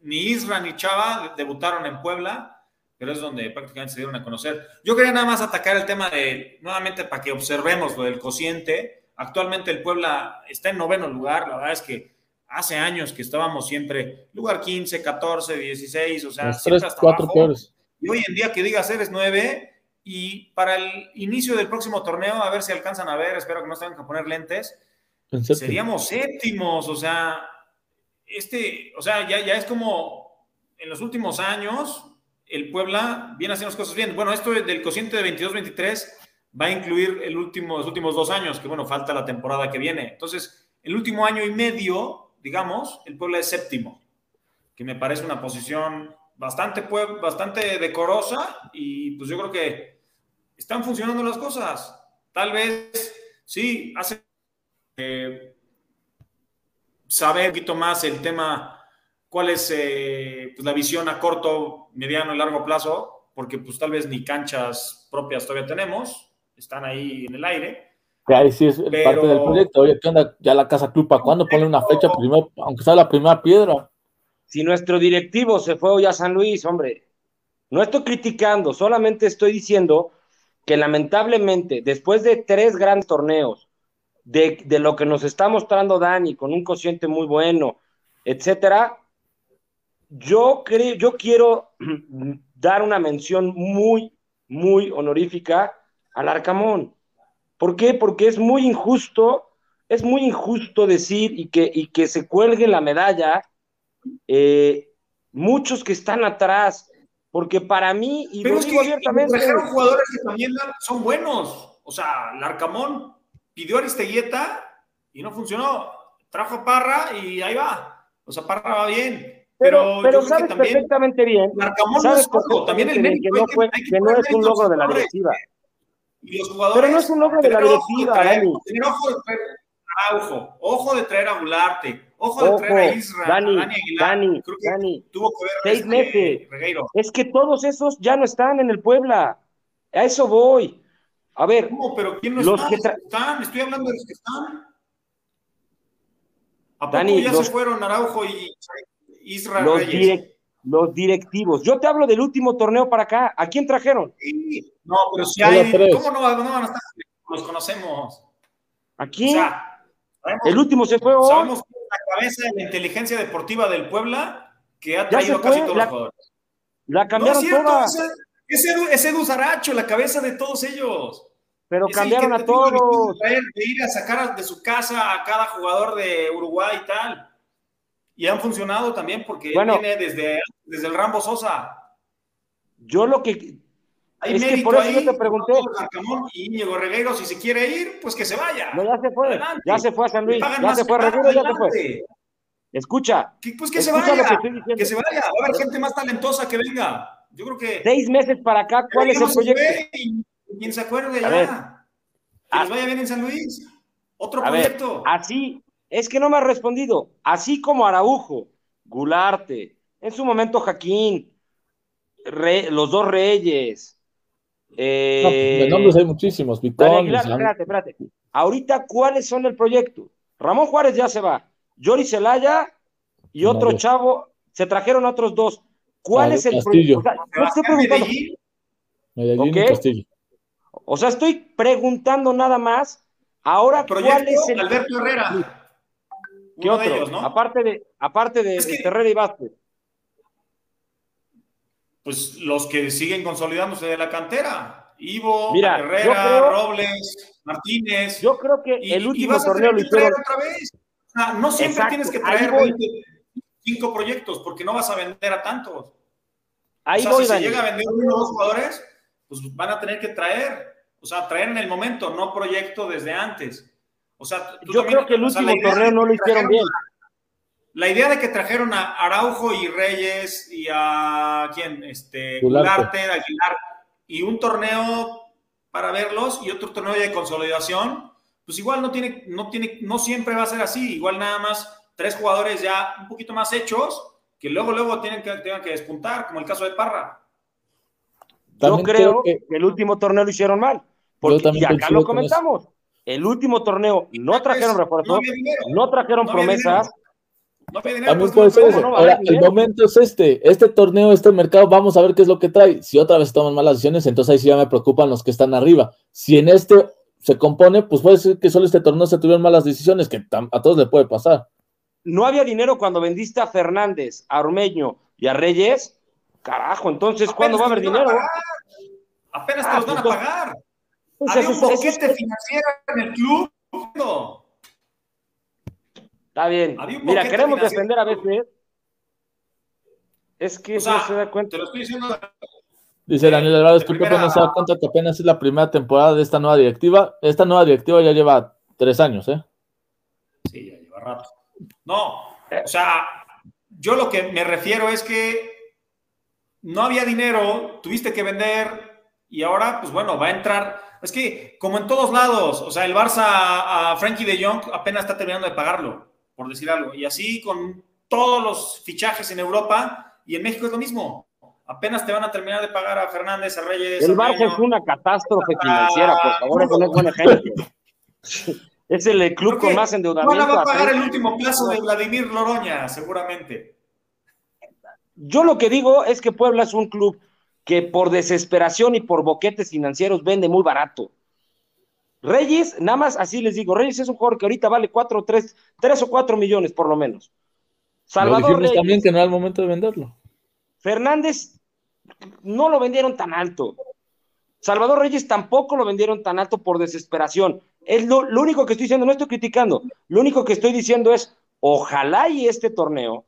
ni Isra ni Chava debutaron en Puebla, pero es donde prácticamente se dieron a conocer. Yo quería nada más atacar el tema de, nuevamente, para que observemos lo del cociente. Actualmente el Puebla está en noveno lugar, la verdad es que hace años que estábamos siempre lugar 15, 14, 16, o sea, siempre hasta abajo. Y hoy en día que digas eres 9, y para el inicio del próximo torneo, a ver si alcanzan a ver, espero que no tengan que poner lentes, seríamos séptimos, o sea, este, o sea, ya, ya es como en los últimos años, el Puebla viene haciendo las cosas bien. Bueno, esto del cociente de 22-23 va a incluir el último, los últimos dos años, que bueno, falta la temporada que viene. Entonces, el último año y medio, digamos, el Puebla es séptimo, que me parece una posición bastante, bastante decorosa y pues yo creo que están funcionando las cosas. Tal vez, sí, hace... Eh, saber un poquito más el tema, cuál es eh, pues, la visión a corto, mediano y largo plazo, porque pues tal vez ni canchas propias todavía tenemos, están ahí en el aire. Ahí sí es Pero- parte del proyecto. Oye, ¿qué onda? Ya la Casa Club, ¿para cuándo pone una fecha primero, aunque sea la primera piedra? Si nuestro directivo se fue hoy a San Luis, hombre, no estoy criticando, solamente estoy diciendo que lamentablemente, después de tres grandes torneos, de, de lo que nos está mostrando Dani, con un cociente muy bueno, etcétera, yo creo, yo quiero dar una mención muy, muy honorífica al Arcamón. ¿Por qué? Porque es muy injusto, es muy injusto decir y que, y que se cuelgue la medalla eh, muchos que están atrás, porque para mí, y Pero lo es digo que abiertamente, trajeron jugadores que también son buenos. O sea, Larcamón pidió a Aristeguieta y no funcionó. Trajo a Parra y ahí va. O sea, Parra va bien. pero, Pero, pero yo creo que sabes también perfectamente bien, Larcamón no sabes es todo. También el que no, fue, hay que no es un logro de la directiva. Y los jugadores. Pero no es un logro de la directiva, Dani. Tener ojo Araujo, ojo de traer a Gularte, ojo de Ojo, traer a Isra, Dani, a Dani Aguilar. Dani, Creo que Dani, tuvo que ver seis este, meses. Regueiro. Es que todos esos ya no están en el Puebla. A eso voy. A ver, ¿Cómo? ¿Pero quién no Los está? que están? Estoy hablando de los que están. ¿A poco Dani, ya los- se fueron Araujo y Isra los, direc- los directivos. Yo te hablo del último torneo para acá. ¿A quién trajeron? Sí. No, pero si hay. ¿Cómo no, no van a estar? Los conocemos. ¿A O quién? sea, sabemos, el último se fue hoy. sabemos que es la cabeza de la inteligencia deportiva del Puebla que ha traído casi todos la- los jugadores. La No es cambiaron cierto, toda, es Edu, es Edu Zaracho, la cabeza de todos ellos. pero Es cambiaron a todos. De ir a sacar de su casa a cada jugador de Uruguay y tal. Y han funcionado también porque Bueno. viene desde, desde el Rambo Sosa. Yo lo que Hay Es que por eso ahí, yo te pregunté. Y Íñigo Regueiro, si se quiere ir, pues que se vaya. no, ya se fue, Adelante. ya se fue a San Luis, ya se fue a caro, Reguero, ya se fue. Escucha, Que, pues que se vaya, que se vaya. Va a haber gente más talentosa que venga. Yo creo que. seis meses para acá, ¿cuál es el Regueiro proyecto? y quien se acuerde ya. ver. Que Ah. les vaya bien en San Luis. Otro A ver, proyecto. así, es que no me has respondido. Así como Araujo, Gularte, en su momento Jaquín, Re- los dos Reyes. Eh, No, pues, de nombres hay muchísimos. Islam. espérate, espérate. Ahorita, ¿cuáles son el proyecto? Ramón Juárez ya se va. Yori Celaya y otro chavo, se trajeron otros dos. ¿Cuál es el Castillo. proyecto? O sea, estoy preguntando, Medellín, Medellín Ok. y Castillo. o sea, estoy preguntando nada más. Ahora, ¿cuál proyecto es el Alberto Herrera. ¿Qué Uno otro? de ellos, ¿no? Aparte de, aparte de, Es que- de Herrera y Vázquez. Pues los que siguen consolidándose de la cantera. Ivo, Mira, Herrera, creo- Robles, Martínez. Yo creo que y, el y último torneo lo hicieron. otra vez. O sea, no siempre Exacto, tienes que traer voy. 25 proyectos porque no vas a vender a tantos. Ahí o sea, voy, si se llega a vender uno o dos jugadores, pues van a tener que traer. O sea, traer en el momento, no proyecto desde antes. O sea, tú Yo creo que el o sea, último torneo no lo hicieron bien. La idea de que trajeron a Araujo y Reyes y a quién, este, Gularte. Aguilar, y un torneo para verlos y otro torneo de consolidación, pues igual no tiene, no tiene, no siempre va a ser así, igual nada más tres jugadores ya un poquito más hechos que luego, luego tienen que, tengan que despuntar, como el caso de Parra. Yo También creo creo que que- el último torneo lo hicieron mal. Porque, y acá lo comentamos. El último torneo no trajeron refuerzos, no trajeron no promesas. No había dinero, También pues, no, no, Ahora, el momento es este. Este torneo, este mercado, vamos a ver qué es lo que trae. Si otra vez toman malas decisiones, entonces ahí sí ya me preocupan los que están arriba. Si en este se compone, pues puede ser que solo este torneo se tuvieron malas decisiones, que a todos le puede pasar. No había dinero cuando vendiste a Fernández, a Ormeño y a Reyes. Carajo, entonces, ¿cuándo va a haber Apenas te los dinero? van a pagar. Apenas te Ah, los van a pagar. Pues Había un boquete financiero en el club. No. Está bien. Mira, queremos defender a veces. Es que O sea, no se da cuenta. Te lo estoy diciendo. Dice Eh, Daniel Alvarez, de ¿por qué primera- apenas se da cuenta que apenas es la primera temporada de esta nueva directiva? Esta nueva directiva ya lleva tres años, ¿eh? Sí, ya lleva rato. No, o sea, yo lo que me refiero es que no había dinero, tuviste que vender y ahora, pues bueno, va a entrar. Es que, como en todos lados, o sea, el Barça a Frankie de Jong apenas está terminando de pagarlo. Por decir algo. Y así con todos los fichajes en Europa y en México es lo mismo. Apenas te van a terminar de pagar a Fernández, a Reyes. El Barça es una catástrofe financiera, por favor, no es buen ejemplo. Es el club con más endeudamiento. va a pagar el último plazo de Vladimir Loroña, seguramente. Yo lo que digo es que Puebla es un club que por desesperación y por boquetes financieros vende muy barato. Reyes, nada más así les digo, Reyes es un jugador que ahorita vale cuatro, tres, tres o cuatro millones por lo menos. Salvador Reyes, también que no era el momento de venderlo. Fernández no lo vendieron tan alto. Salvador Reyes tampoco lo vendieron tan alto por desesperación. Es lo, lo, único que estoy diciendo, no estoy criticando, lo único que estoy diciendo es, ojalá y este torneo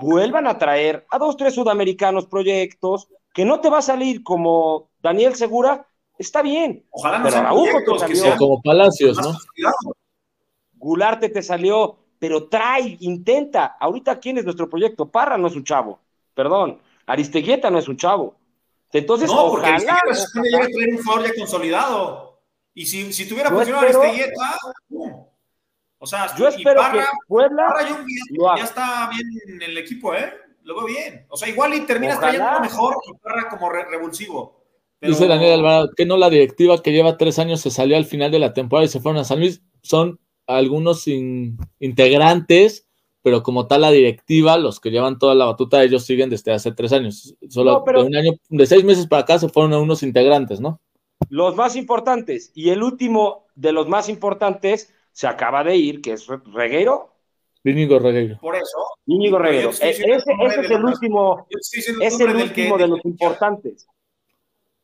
vuelvan a traer a dos, tres sudamericanos proyectos, que no te va a salir como Daniel Segura, está bien. Ojalá no pero te salió, como Palacios, ¿no? Gularte te salió, pero trae, intenta. Ahorita, ¿quién es nuestro proyecto? Parra no es un chavo, perdón. Aristeguieta no es un chavo. Entonces, no, porque ojalá, ojalá. llega a traer un favor ya consolidado. Y si, si tuviera funcionado Aristeguieta, o sea, yo espero Parra, que Puebla Parra ya, ya, está bien en el equipo, ¿eh? Lo veo bien. O sea, igual y terminas Ojalá. trayendo mejor y Parra como re revulsivo. Pero... Dice Daniel Alvarado que no la directiva que lleva tres años se salió al final de la temporada y se fueron a San Luis. Son algunos in, integrantes, pero como tal la directiva, los que llevan toda la batuta, ellos siguen desde hace tres años. Solo no, pero... de un año, de seis meses para acá se fueron unos integrantes, ¿no? Los más importantes. Y el último de los más importantes se acaba de ir, que es Regueiro. Íñigo Regueiro. Por eso. Íñigo Regueiro. E ese, ese es el último, es el último de los importantes.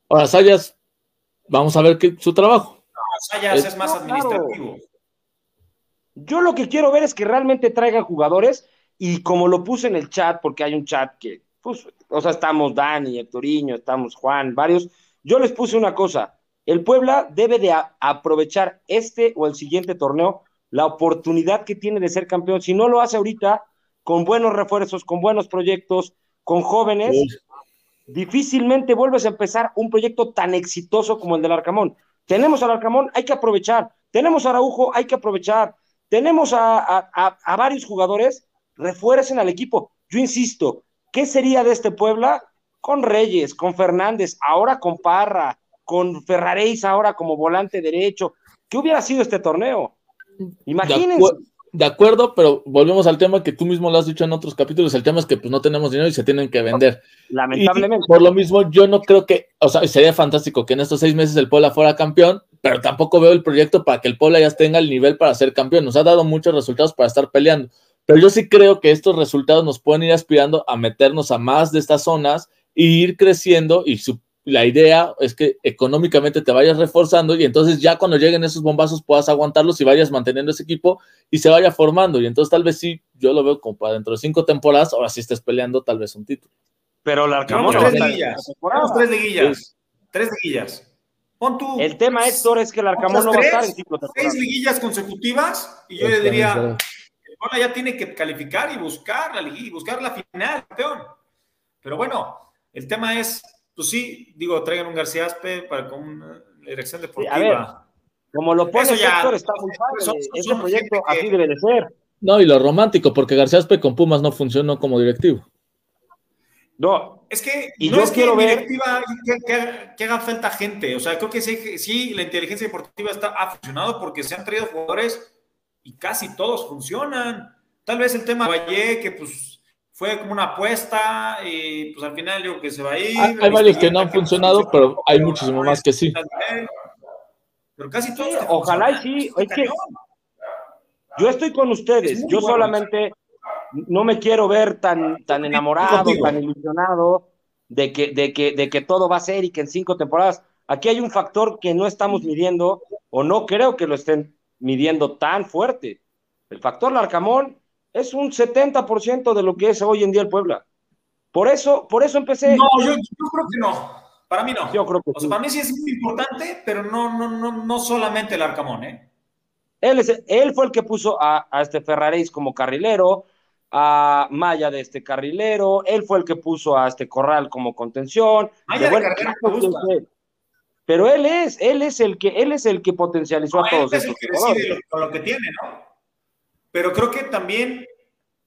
Ahora, Sayas, vamos a ver qué, su trabajo. No, Sayas es, es más administrativo. Claro. Yo lo que quiero ver es que realmente traigan jugadores y como lo puse en el chat, porque hay un chat que, pues, o sea, estamos Dani, Hectoriño, estamos Juan, varios. Yo les puse una cosa, el Puebla debe de aprovechar este o el siguiente torneo la oportunidad que tiene de ser campeón. Si no lo hace ahorita, con buenos refuerzos, con buenos proyectos, con jóvenes, sí. Difícilmente vuelves a empezar un proyecto tan exitoso como el del Arcamón. Tenemos al Arcamón, hay que aprovechar. Tenemos a Araujo, hay que aprovechar. Tenemos a, a, a, a varios jugadores, refuercen al equipo. Yo insisto, ¿qué sería de este Puebla? Con Reyes, con Fernández, ahora con Parra, con Ferraréis ahora como volante derecho. ¿Qué hubiera sido este torneo? Imagínense. De, acu de, acuerdo, pero volvemos al tema que tú mismo lo has dicho en otros capítulos. El tema es que pues no tenemos dinero y se tienen que vender. Lamentablemente. Y por lo mismo, yo no creo que, o sea, sería fantástico que en estos seis meses el Puebla fuera campeón, pero tampoco veo el proyecto para que el Puebla ya tenga el nivel para ser campeón. Nos ha dado muchos resultados para estar peleando. Pero yo sí creo que estos resultados nos pueden ir aspirando a meternos a más de estas zonas e ir creciendo y su la idea es que económicamente te vayas reforzando y entonces ya cuando lleguen esos bombazos puedas aguantarlos y vayas manteniendo ese equipo y se vaya formando. Y entonces tal vez sí, yo lo veo como para dentro de cinco temporadas, ahora sí estés peleando tal vez un título. Pero la Tenemos tres liguillas. Tres liguillas. Sí. Tres liguillas. Pon tú, el tema, Héctor, es que el Arcamón no va a estar en ciclo Seis liguillas consecutivas y yo le diría, el Bola ya tiene que calificar y buscar la liguilla, y buscar la final, campeón. Pero bueno, el tema es pues sí, digo, traigan un García Aspe para con una dirección deportiva. Sí, a ver, como lo pone el sector, está muy padre. Son, son, Ese proyecto que... así debe de ser. No, y lo romántico, porque García Aspe con Pumas no funcionó como directivo. No, es que y no yo es quiero que ver directiva que, que, que, haga falta gente. O sea, creo que sí, sí, la inteligencia deportiva está, ha funcionado porque se han traído jugadores y casi todos funcionan. Tal vez el tema de Valle, que pues fue como una apuesta y pues al final yo que se va a ir. Hay, hay varios que no han funcionado, pero hay muchísimo más que sí. Pero casi todos. Sí, ojalá y sí. Es que yo estoy con ustedes. Yo bueno. solamente no me quiero ver tan, tan enamorado, tan ilusionado de que, de, que, de que todo va a ser y que en cinco temporadas. Aquí hay un factor que no estamos midiendo o no creo que lo estén midiendo tan fuerte. El factor Larcamón es un 70% de lo que es hoy en día el Puebla. Por eso, por eso empecé. No, yo, yo creo que no. Para mí no. Yo creo que o sea, sí. para mí sí es muy importante, pero no, no, no, no solamente el Arcamón, ¿eh? Él, es, él fue el que puso a, a este Ferraréis como carrilero, a Maya de este carrilero, él fue el que puso a este Corral como contención. Maya de, de gusta. Pero él es, él es el que, él es el que potencializó no, a todos es el que decide lo, lo que tiene, ¿no? Pero creo que también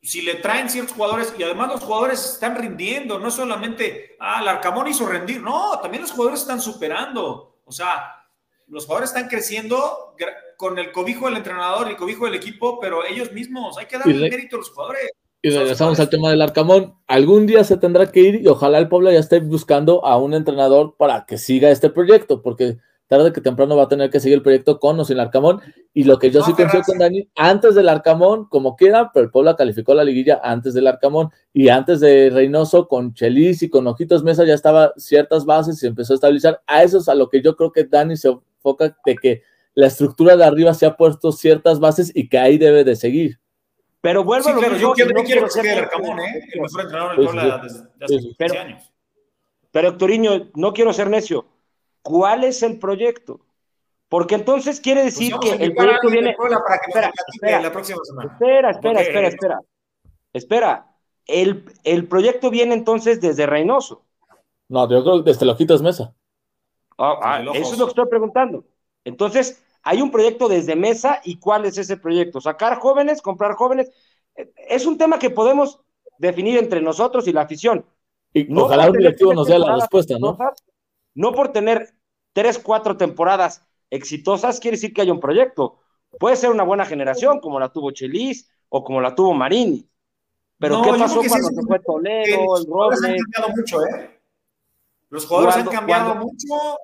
si le traen ciertos jugadores y además los jugadores están rindiendo, no solamente, ah, el Arcamón hizo rendir, no, también los jugadores están superando, o sea, los jugadores están creciendo con el cobijo del entrenador y el cobijo del equipo, pero ellos mismos, hay que darle mérito a los jugadores. Y regresamos al tema del Arcamón. Algún día se tendrá que ir y ojalá el pueblo ya esté buscando a un entrenador para que siga este proyecto, porque tarde que temprano va a tener que seguir el proyecto con o sin Arcamón. Y lo que yo sí confío con Dani, antes del Arcamón, como quiera, pero el Puebla calificó la liguilla antes del Arcamón. Y antes de Reynoso, con Chelis y con Ojitos Mesa ya estaba ciertas bases y empezó a estabilizar. A eso es a lo que yo creo que Dani se enfoca de que la estructura de arriba se ha puesto ciertas bases y que ahí debe de seguir. Pero vuelvo a lo claro, yo, quiero, no quiero que quede el Arcamón, ¿eh? El mejor entrenador del Puebla desde hace pero, años. Pero, Héctoriño, no quiero ser necio. ¿Cuál es el proyecto? Porque entonces quiere pues decir que el proyecto viene. Para que espera, espera, la próxima semana. Espera, espera, espera, espera. Espera. El, el, proyecto viene entonces desde Reynoso. No, yo creo desde Lojitos Mesa. Ah, ah, eso es lo que estoy preguntando. Entonces, hay un proyecto desde Mesa y ¿cuál es ese proyecto? Sacar jóvenes, comprar jóvenes. Es un tema que podemos definir entre nosotros y la afición. Y no ojalá un directivo nos dé la respuesta, ¿no? No por tener tres, cuatro temporadas exitosas quiere decir que hay un proyecto. Puede ser una buena generación, como la tuvo Chelis o como la tuvo Marini. Pero ¿qué pasó cuando se fue Toledo, el Robles? Han cambiado mucho, ¿eh? Los jugadores han cambiado mucho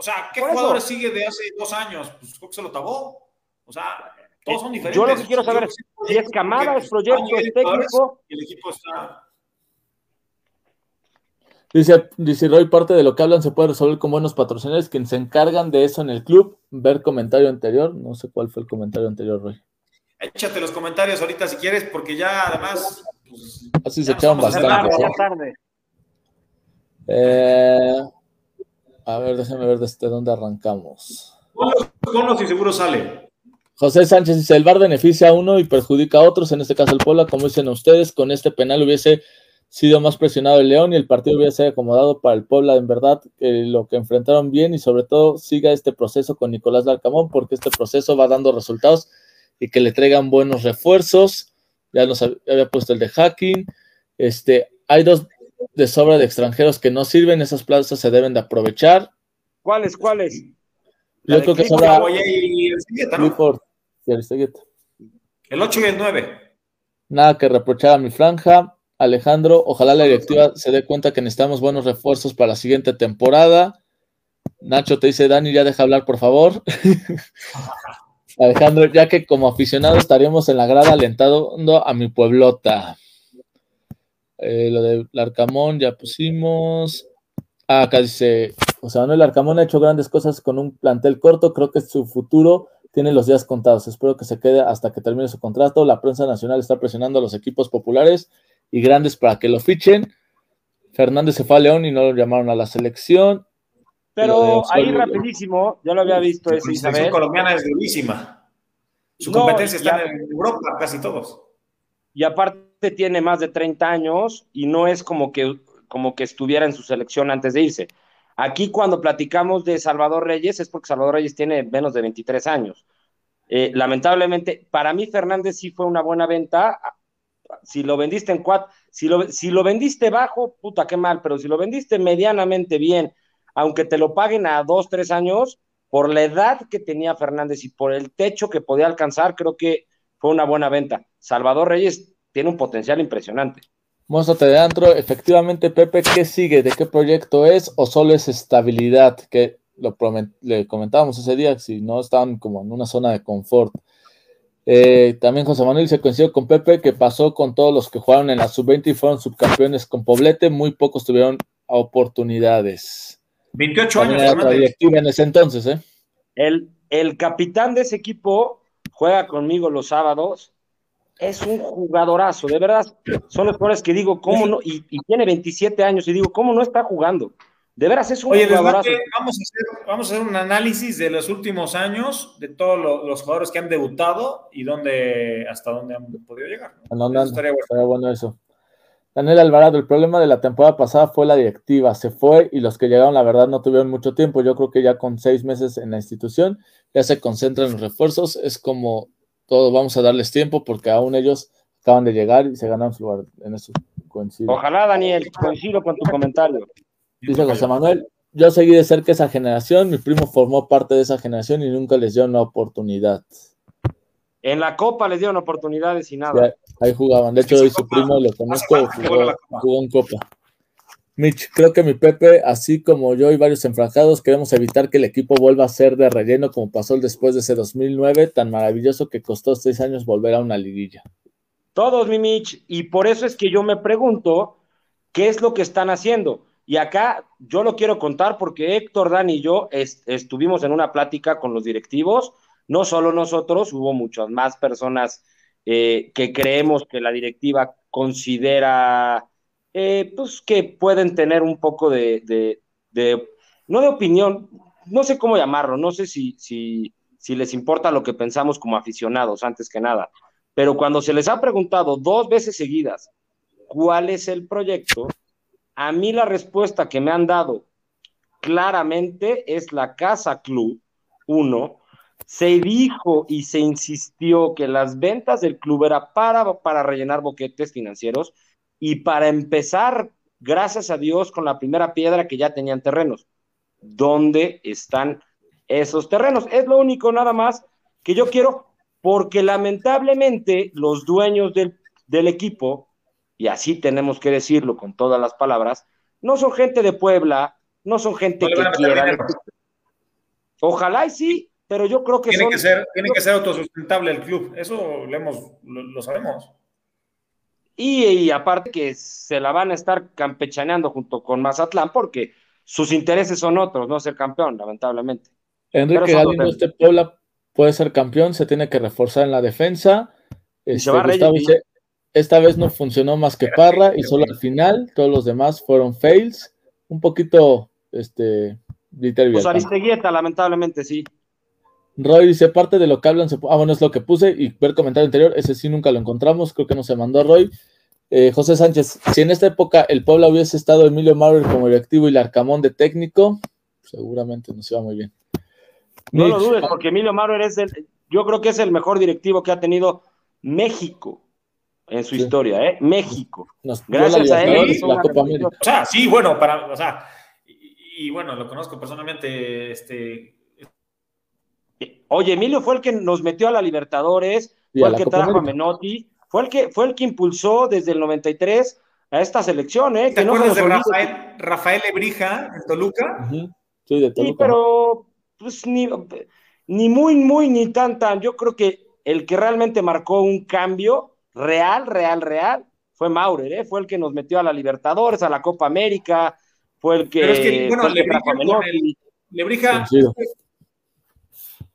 o sea, ¿qué jugadores sigue de hace dos años? Pues creo que se lo tabó. O sea, todos son diferentes. Yo lo que quiero saber es si es camada, es proyecto, es técnico. el equipo está. Dice, dice Roy, parte de lo que hablan se puede resolver con buenos patrocinadores quienes se encargan de eso en el club. Ver comentario anterior. No sé cuál fue el comentario anterior, Roy. Échate los comentarios ahorita si quieres, porque ya además. Pues, Así se echaron bastante. Tarde. Eh, a ver, déjenme ver desde dónde arrancamos. Ponlos y seguro sale. José Sánchez dice, el VAR beneficia a uno y perjudica a otros, en este caso el Puebla, como dicen ustedes, con este penal hubiese sido más presionado el León y el partido hubiese acomodado para el Puebla, en verdad, que lo que enfrentaron bien y sobre todo siga este proceso con Nicolás Larcamón, porque este proceso va dando resultados y que le traigan buenos refuerzos, ya nos había puesto el de hacking, este, hay dos de sobra de extranjeros que no sirven, esas plazas se deben de aprovechar. ¿Cuáles, cuáles? Yo creo que sobra el, el 8 y el 9. Nada que reprochar a mi franja. Alejandro, ojalá la directiva se dé cuenta que necesitamos buenos refuerzos para la siguiente temporada. Nacho te dice, Dani, ya deja hablar, por favor. Alejandro, ya que como aficionado estaríamos en la grada alentando a mi pueblota. Eh, lo de Arcamón ya pusimos. Ah, acá dice, o sea, no, el Arcamón ha hecho grandes cosas con un plantel corto, creo que su futuro tiene los días contados. Espero que se quede hasta que termine su contrato. La prensa nacional está presionando a los equipos populares y grandes para que lo fichen. Fernández se fue a León y no lo llamaron a la selección. Pero ahí rapidísimo, ya lo había visto ese La selección colombiana es durísima. Su competencia está en Europa, casi todos. Y aparte tiene más de 30 años y no es como que, como que estuviera en su selección antes de irse. Aquí cuando platicamos de Salvador Reyes es porque Salvador Reyes tiene menos de 23 años. Eh, lamentablemente, para mí Fernández sí fue una buena venta. Si lo vendiste en cuatro, si lo, si lo vendiste bajo, puta, qué mal, pero si lo vendiste medianamente bien, aunque te lo paguen a dos, tres años, por la edad que tenía Fernández y por el techo que podía alcanzar, creo que fue una buena venta. Salvador Reyes tiene un potencial impresionante. Muéstrate de antro, efectivamente, Pepe, ¿qué sigue? ¿De qué proyecto es? ¿O solo es estabilidad? Que lo le comentábamos ese día, si no estaban como en una zona de confort. Eh, también José Manuel se coincidió con Pepe, que pasó con todos los que jugaron en la sub-20 y fueron subcampeones con Poblete, muy pocos tuvieron oportunidades. 28 años. en ese entonces, ¿eh? El, el capitán de ese equipo juega conmigo los sábados es un jugadorazo, de verdad. Son los jugadores que digo, ¿cómo no? Y, tiene 27 años y digo, ¿cómo no está jugando? De veras es un Oye, jugadorazo. vamos, a hacer, vamos a hacer un análisis de los últimos años, de todos los, jugadores que han debutado y dónde, hasta dónde han podido llegar. No, no, estaría, bueno. eso. Daniel Alvarado, el problema de la temporada pasada fue la directiva, se fue y los que llegaron, la verdad, no tuvieron mucho tiempo. Yo creo que ya con seis meses en la institución ya se concentran en los refuerzos. Es como todos vamos a darles tiempo porque aún ellos acaban de llegar y se ganan su lugar. En eso coincido. Ojalá, Daniel, coincido con tu comentario. Dice José Manuel, yo seguí de cerca esa generación, mi primo formó parte de esa generación y nunca les dio una oportunidad. En la Copa les dieron oportunidades y nada. Sí, ahí jugaban. De hecho, hoy su primo lo conozco, jugó, jugó en Copa. Mitch, creo que mi Pepe, así como yo y varios enfranjados, queremos evitar que el equipo vuelva a ser de relleno como pasó después de ese 2009 tan maravilloso que costó seis años volver a una liguilla. Todos, mi Mitch, y por eso es que yo me pregunto qué es lo que están haciendo. Y acá yo lo quiero contar porque Héctor, Dan y yo est estuvimos en una plática con los directivos, no solo nosotros, hubo muchas más personas eh, que creemos que la directiva considera eh, pues que pueden tener un poco de, no de opinión, no sé cómo llamarlo, no sé si, si les importa lo que pensamos como aficionados, antes que nada, pero cuando se les ha preguntado dos veces seguidas cuál es el proyecto, a mí la respuesta que me han dado claramente es la Casa Club 1. Se dijo y se insistió que las ventas del club era para, para rellenar boquetes financieros y para empezar, gracias a Dios, con la primera piedra que ya tenían terrenos. ¿Dónde están esos terrenos? Es lo único nada más que yo quiero, porque lamentablemente los dueños del, del equipo, y así tenemos que decirlo con todas las palabras, no son gente de Puebla, no son gente no que quiera. Ojalá y sí, pero yo creo que tiene son, que ser tiene que ser autosustentable el club, eso lo, hemos, lo, lo sabemos. Y, y, aparte que se la van a estar campechaneando junto con Mazatlán porque sus intereses son otros, no ser campeón, lamentablemente. Enrique Galindo, este Puebla puede ser campeón, se tiene que reforzar en la defensa. Este, Gustavo esta vez no funcionó más que Parra y solo al final todos los demás fueron fails. Un poquito, este, Pues Aristeguieta, lamentablemente, sí. Roy dice, parte de lo que hablan, se... ah, bueno, es lo que puse y ver comentario anterior, ese sí nunca lo encontramos, creo que no se mandó Roy. Eh, José Sánchez, si en esta época el Puebla hubiese estado Emilio Maurer como directivo y Larcamón de técnico, seguramente nos iba muy bien. No Mitch, lo dudes, porque Emilio Maurer es el, yo creo que es el mejor directivo que ha tenido México en su sí. historia, ¿eh? México. Nos Gracias a él. La Copa América. O sea, sí, bueno, para, o sea, y, y bueno, lo conozco personalmente, este, Oye, Emilio fue el que nos metió a la Libertadores, fue el que Copa trajo a. Menotti, fue el que fue el que impulsó desde el 93 a esta selección, ¿eh? ¿Te que no acuerdas de. Rafael, Rafael Ebrija en Toluca? Uh -huh. Sí, de Sí, Toluca. pero pues ni, ni muy, muy, ni tan, tan. Yo creo que el que realmente marcó un cambio real, real, real, fue Maurer, ¿eh? Fue el que nos metió a la Libertadores, a la Copa América, fue el que, Pero es que, bueno, el Lebrija con Lebrija, Coincido.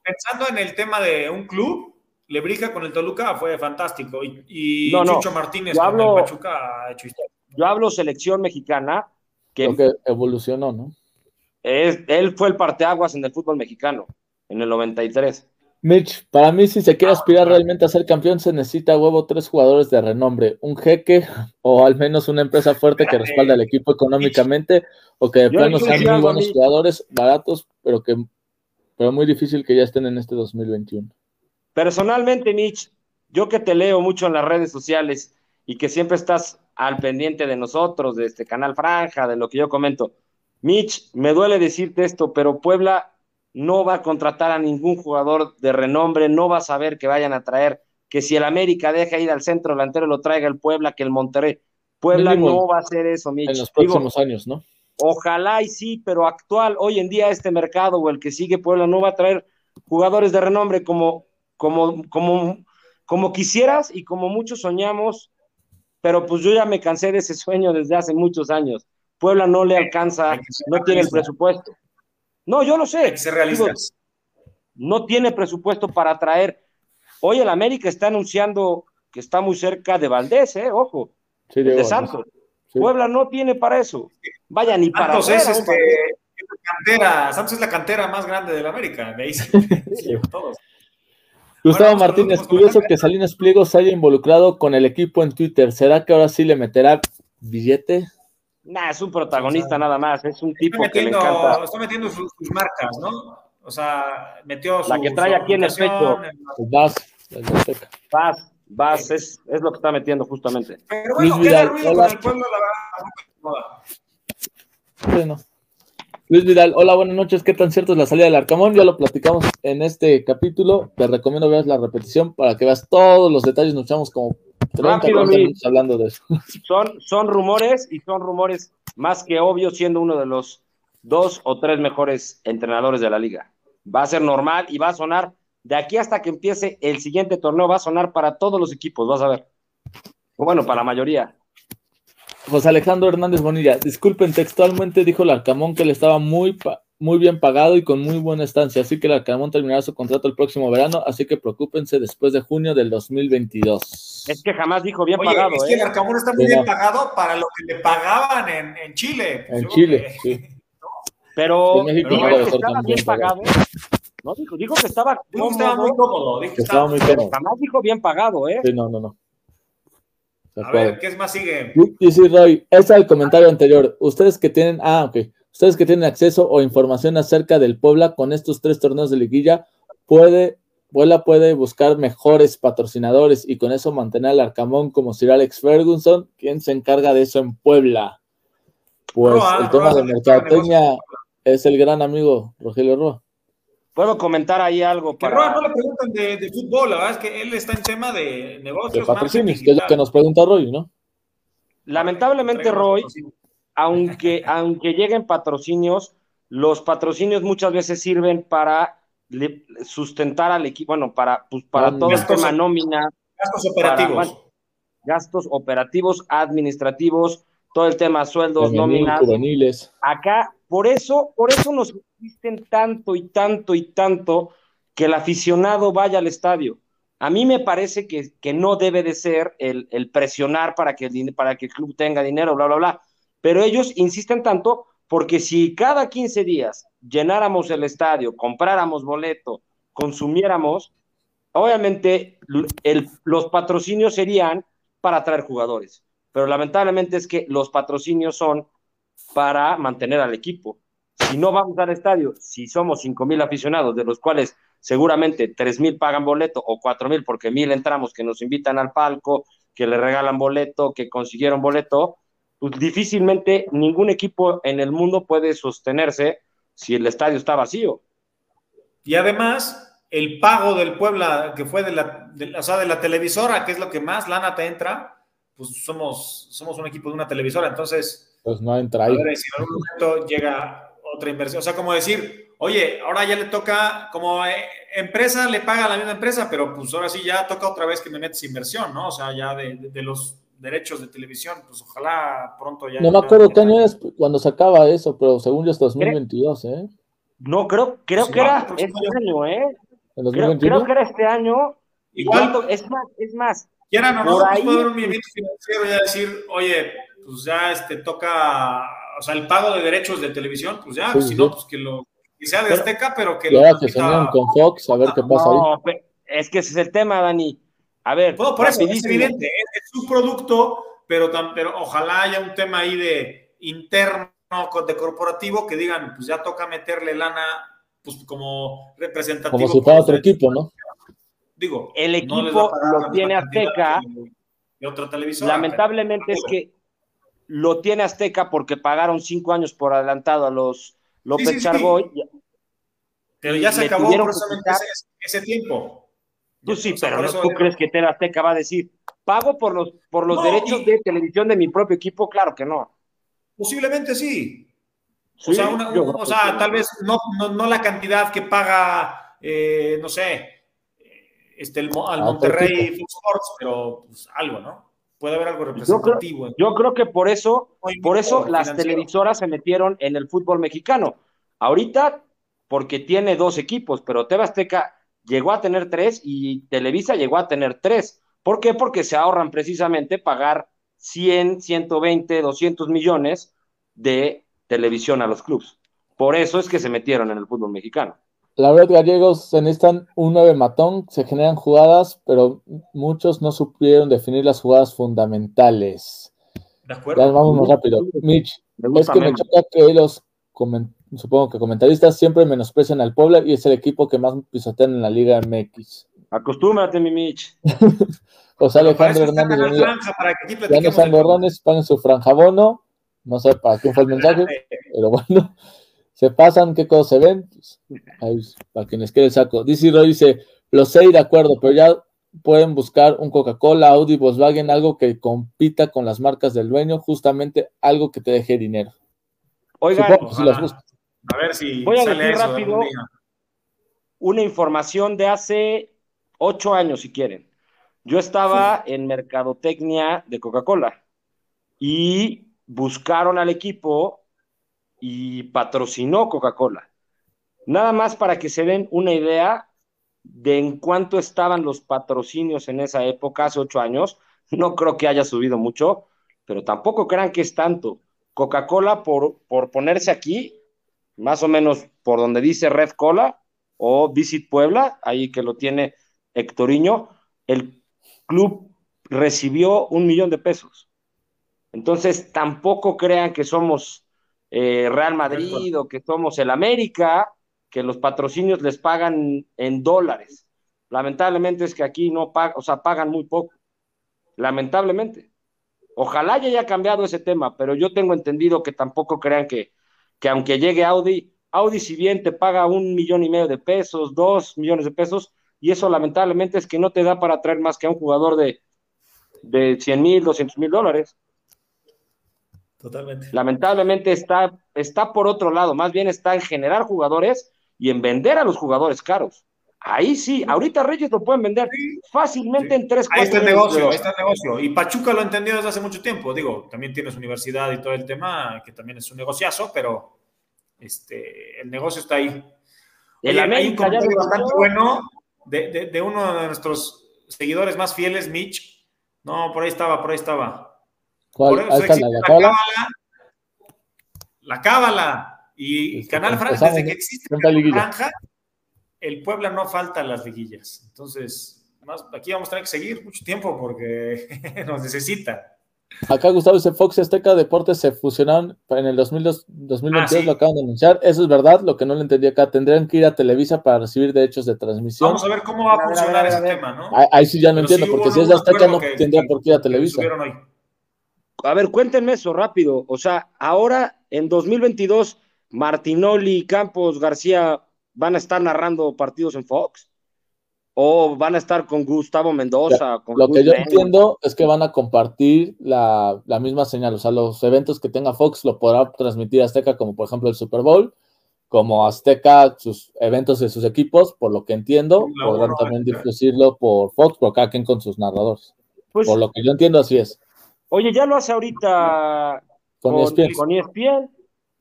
pensando en el tema de un club, Lebrija con el Toluca fue fantástico. Y, y No, no, Chucho Martínez yo con hablo- el Pachuca ha hecho historia. Yo hablo selección mexicana, que Creo que evolucionó, ¿no? es, él fue el parteaguas en el fútbol mexicano, en el 93. Mitch, para mí, si se quiere aspirar realmente a ser campeón, se necesita a huevo tres jugadores de renombre, un jeque o al menos una empresa fuerte que respalde al equipo económicamente o que de plano sean muy buenos jugadores, baratos, pero que pero muy difícil que ya estén en este 2021. Personalmente, Mitch, yo que te leo mucho en las redes sociales y que siempre estás al pendiente de nosotros, de este canal Franja, de lo que yo comento. Mitch, me duele decirte esto, pero Puebla no va a contratar a ningún jugador de renombre, no va a saber que vayan a traer, que si el América deja ir al centro delantero lo traiga el Puebla, que el Monterrey. Puebla Mínimo no va a hacer eso, Mitch. En los Digo, próximos años, ¿no? Ojalá y sí, pero actual, hoy en día este mercado o el que sigue Puebla no va a traer jugadores de renombre como, como, como, como quisieras y como muchos soñamos, pero pues yo ya me cansé de ese sueño desde hace muchos años. Puebla no le alcanza, no tiene el presupuesto. No, yo lo sé. Hay que ser realistas. Digo, no tiene presupuesto para traer. Hoy el América está anunciando que está muy cerca de Valdés, ¿eh? Ojo, Sí, de. Santos. Sí. Puebla no tiene para eso. Vaya, ni para Santos es, este, es la cantera, Santos es la cantera más grande de la América. De ahí se, se todos. Gustavo Bueno, Martínez, curioso que Salinas Pliego se haya involucrado con el equipo en Twitter. ¿Será que ahora sí le meterá billete? Nah, es un protagonista nada más, es un tipo que le encanta. está metiendo sus, sus marcas, ¿no? O sea, metió su, La que trae su aquí en el Pues vas, El Azteca. Vas, vas, es, es lo que está metiendo justamente. Pero bueno, Luis queda Vidal, ruido hola. con el pueblo, la verdad. Bueno. Luis Vidal, hola, buenas noches. ¿Qué tan cierto es la salida del Arcamón? Ya lo platicamos en este capítulo. Te recomiendo veas la repetición para que veas todos los detalles. Nos echamos como 30 Rápido, 40 Luis. minutos hablando de eso. Son, son rumores y son rumores más que obvios, siendo uno de los dos o tres mejores entrenadores de la liga. Va a ser normal y va a sonar de aquí hasta que empiece el siguiente torneo, va a sonar para todos los equipos, vas a ver. Bueno, para la mayoría. José Alejandro Hernández Bonilla, disculpen, textualmente dijo el Arcamón que le estaba muy, pa- muy bien pagado y con muy buena estancia, así que el Arcamón terminará su contrato el próximo verano, así que preocúpense después de junio del 2022. Es que jamás dijo bien Oye, pagado, es que el ¿eh? Arcamón está muy Sí, bien no. pagado para lo que le pagaban en, en Chile. Pues En Chile, que- sí. Pero, En México dijo no que estaba bien pagado. pagado. No, dijo, dijo que estaba Dijo estaba muy cómodo. Dijo que estaba estaba muy cómodo. jamás dijo bien pagado, ¿eh? Sí, no, no, no. A ver, ¿qué más sigue? Dice Roy, ese es el comentario anterior. Ustedes que tienen, ah, ok. Ustedes que tienen acceso o información acerca del Puebla con estos tres torneos de liguilla, puede, Puebla puede buscar mejores patrocinadores y con eso mantener al Arcamón como Sir Alex Ferguson, quien se encarga de eso en Puebla. Pues Roa, el tema Roa de mercadotecnia es el gran amigo Rogelio Roa. Puedo comentar ahí algo Que para. Roa no le preguntan de, de fútbol, la verdad es que él está en tema de negocios. De patrocinios, que es lo que nos pregunta Roy, ¿no? Lamentablemente, Roy. Aunque, aunque lleguen patrocinios, los patrocinios muchas veces sirven para sustentar al equipo, bueno, para, pues, para todo el tema nómina, Gastos operativos. gastos operativos, administrativos, todo el tema sueldos, nóminas. juveniles. Acá, por eso, por eso nos insisten tanto y tanto y tanto que el aficionado vaya al estadio. A mí me parece que, que no debe de ser el, el presionar para que, el, para que el club tenga dinero, bla, bla, bla. Pero ellos insisten tanto porque si cada 15 días llenáramos el estadio, compráramos boleto, consumiéramos, obviamente los patrocinios serían para atraer jugadores. Pero lamentablemente es que los patrocinios son para mantener al equipo. Si no vamos al estadio, si somos cinco mil aficionados, de los cuales seguramente tres mil pagan boleto o cuatro mil porque mil entramos que nos invitan al palco, que le regalan boleto, que consiguieron boleto, pues difícilmente ningún equipo en el mundo puede sostenerse si el estadio está vacío. Y además, el pago del Puebla, que fue de la, de o sea, de la televisora, que es lo que más lana te entra, pues somos, somos un equipo de una televisora. Entonces, Pues no entra a ahí. ver si en algún momento llega otra inversión. O sea, como decir, oye, ahora ya le toca, como eh, empresa le paga a la misma empresa, pero pues ahora sí ya toca otra vez que me metes inversión, ¿no? O sea, ya de, de- de los derechos de televisión, pues ojalá pronto ya. No me acuerdo qué año es cuando se acaba eso, pero según yo es 2022, ¿eh? No, creo, creo Pues que era este año, ¿eh? En Creo, 2021. creo que era este año. Igual, ¿Cuánto? Es más, es más, quieran o no, por pues ahí- puede haber un movimiento financiero ya decir, oye, pues ya este toca, o sea, el pago de derechos de televisión, pues ya, Sí, pues, si sí. no, pues que lo que sea de Pero- Azteca, pero que Y ahora lo que se con Fox, a ver qué pasa ahí. no, pe- es que ese es el tema, Dani. A ver, Bueno, por eso es evidente, es, es un producto, pero, tam- pero ojalá haya un tema ahí de interno, de corporativo, que digan, pues ya toca meterle lana, pues como representativo. Como si fuera otro equipo, ¿no? Digo, El equipo lo tiene Azteca. que otra televisora. Lamentablemente es que lo tiene Azteca porque pagaron cinco años por adelantado a los López Sí, sí, sí. Chargoy. Pero ya se acabó precisamente ese tiempo. Pues sí, pero ¿tú crees que TV Azteca va a decir, pago por los, por los No, derechos y- de televisión de mi propio equipo? Claro que no. Posiblemente sí. O sea, una- yo o tal vez no, no, no la cantidad que paga, eh, no sé, este, el, al Ah, otro Monterrey Fox Sports, pero pues algo, ¿no? Puede haber algo Yo creo, representativo. yo creo que por eso, por eso las televisoras se metieron en el fútbol mexicano. Ahorita, porque tiene dos equipos, pero TV Azteca llegó a tener tres y Televisa llegó a tener tres. ¿Por qué? Porque se ahorran precisamente pagar 100, 120, 200 millones de televisión a los clubes. Por eso es que se metieron en el fútbol mexicano. La verdad, gallegos se necesitan un 9 matón, se generan jugadas, pero muchos no supieron definir las jugadas fundamentales. De Ya acuerdo. vamos más rápido. Mitch, Me es que me choca que los, comen- supongo que comentaristas siempre menosprecian al Puebla y es el equipo que más pisotean en la Liga MX. Acostúmbrate, mi Mitch. José Alejandro Hernández Canal Bonilla. Franja, para que aquí Ya no platiquemos sean de todo. gorrones, paguen su franjabono. No sé para quién fue el mensaje, pero bueno. Se pasan, qué cosas se ven. Pues, ahí, para quienes quede el saco. DC Roy dice: Los sé de acuerdo, pero ya pueden buscar un Coca-Cola, Audi, Volkswagen, algo que compita con las marcas del dueño, justamente algo que te deje dinero. Oigan, Supongo sí las. A ver si Voy a sale decir eso rápido. una información de hace ocho años, si quieren. Yo estaba en mercadotecnia de Coca-Cola y buscaron al equipo y patrocinó Coca-Cola. Nada más para que se den una idea de en cuánto estaban los patrocinios en esa época, hace ocho años. No creo que haya subido mucho, pero tampoco crean que es tanto. Coca-Cola, por, por ponerse aquí, más o menos por donde dice Red Cola o Visit Puebla, ahí que lo tiene Hectoriño, el club recibió un millón de pesos. Entonces, tampoco crean que somos eh, Real Madrid o que somos el América, que los patrocinios les pagan en dólares. Lamentablemente es que aquí no pagan, o sea, pagan muy poco. Lamentablemente. Ojalá ya haya cambiado ese tema, pero yo tengo entendido que tampoco crean que, que aunque llegue Audi, Audi si bien te paga un millón y medio de pesos, dos millones de pesos, y eso lamentablemente es que no te da para traer más que a un jugador de, de 100 mil, 200 mil dólares. Totalmente. Lamentablemente está, está por otro lado, más bien está en generar jugadores y en vender a los jugadores caros. Ahí sí, ahorita Reyes lo pueden vender fácilmente Sí. en 3, Ahí 4 está el negocio, ahí está el negocio. Y Pachuca lo entendió desde hace mucho tiempo. Digo, también tienes universidad y todo el tema, que también es un negociazo, pero este, el negocio está ahí. El Oye, hay un América bastante bueno de, de- de uno de nuestros seguidores más fieles, Mitch. No, por ahí estaba, por ahí estaba. ¿Cuál? Por Ahí la la cábala. La cábala. Y Este, Canal Franja, empezamos, desde que existe Canal liguilla. Franja, el Puebla no falta las liguillas. Entonces, más, aquí vamos a tener que seguir mucho tiempo porque nos necesita. Acá Gustavo dice Fox y Azteca Deportes se fusionaron en el 2002 2022, Ah, sí. lo acaban de anunciar. Eso es verdad, lo que no lo entendí acá. Tendrían que ir a Televisa para recibir derechos de transmisión. Vamos a ver cómo va a funcionar a ver, ese tema, ¿no? Ahí, ahí sí ya no Pero entiendo, porque si es de Azteca no que- tendría por qué ir a Televisa. A ver, cuéntenme eso rápido. O sea, ahora en 2022, Martinoli, Campos, García van a estar narrando partidos en Fox. O van a estar con Gustavo Mendoza. con Lo que yo entiendo es que van a compartir la, la misma señal. O sea, los eventos que tenga Fox lo podrá transmitir Azteca, como por ejemplo el Super Bowl, como Azteca, sus eventos de sus equipos, por lo que entiendo, podrán también claro. difudirlo por Fox, por cada quien con sus narradores. Pues, Por lo que yo entiendo, así es. oye, ya lo hace ahorita Con con, ESPN. con ESPN.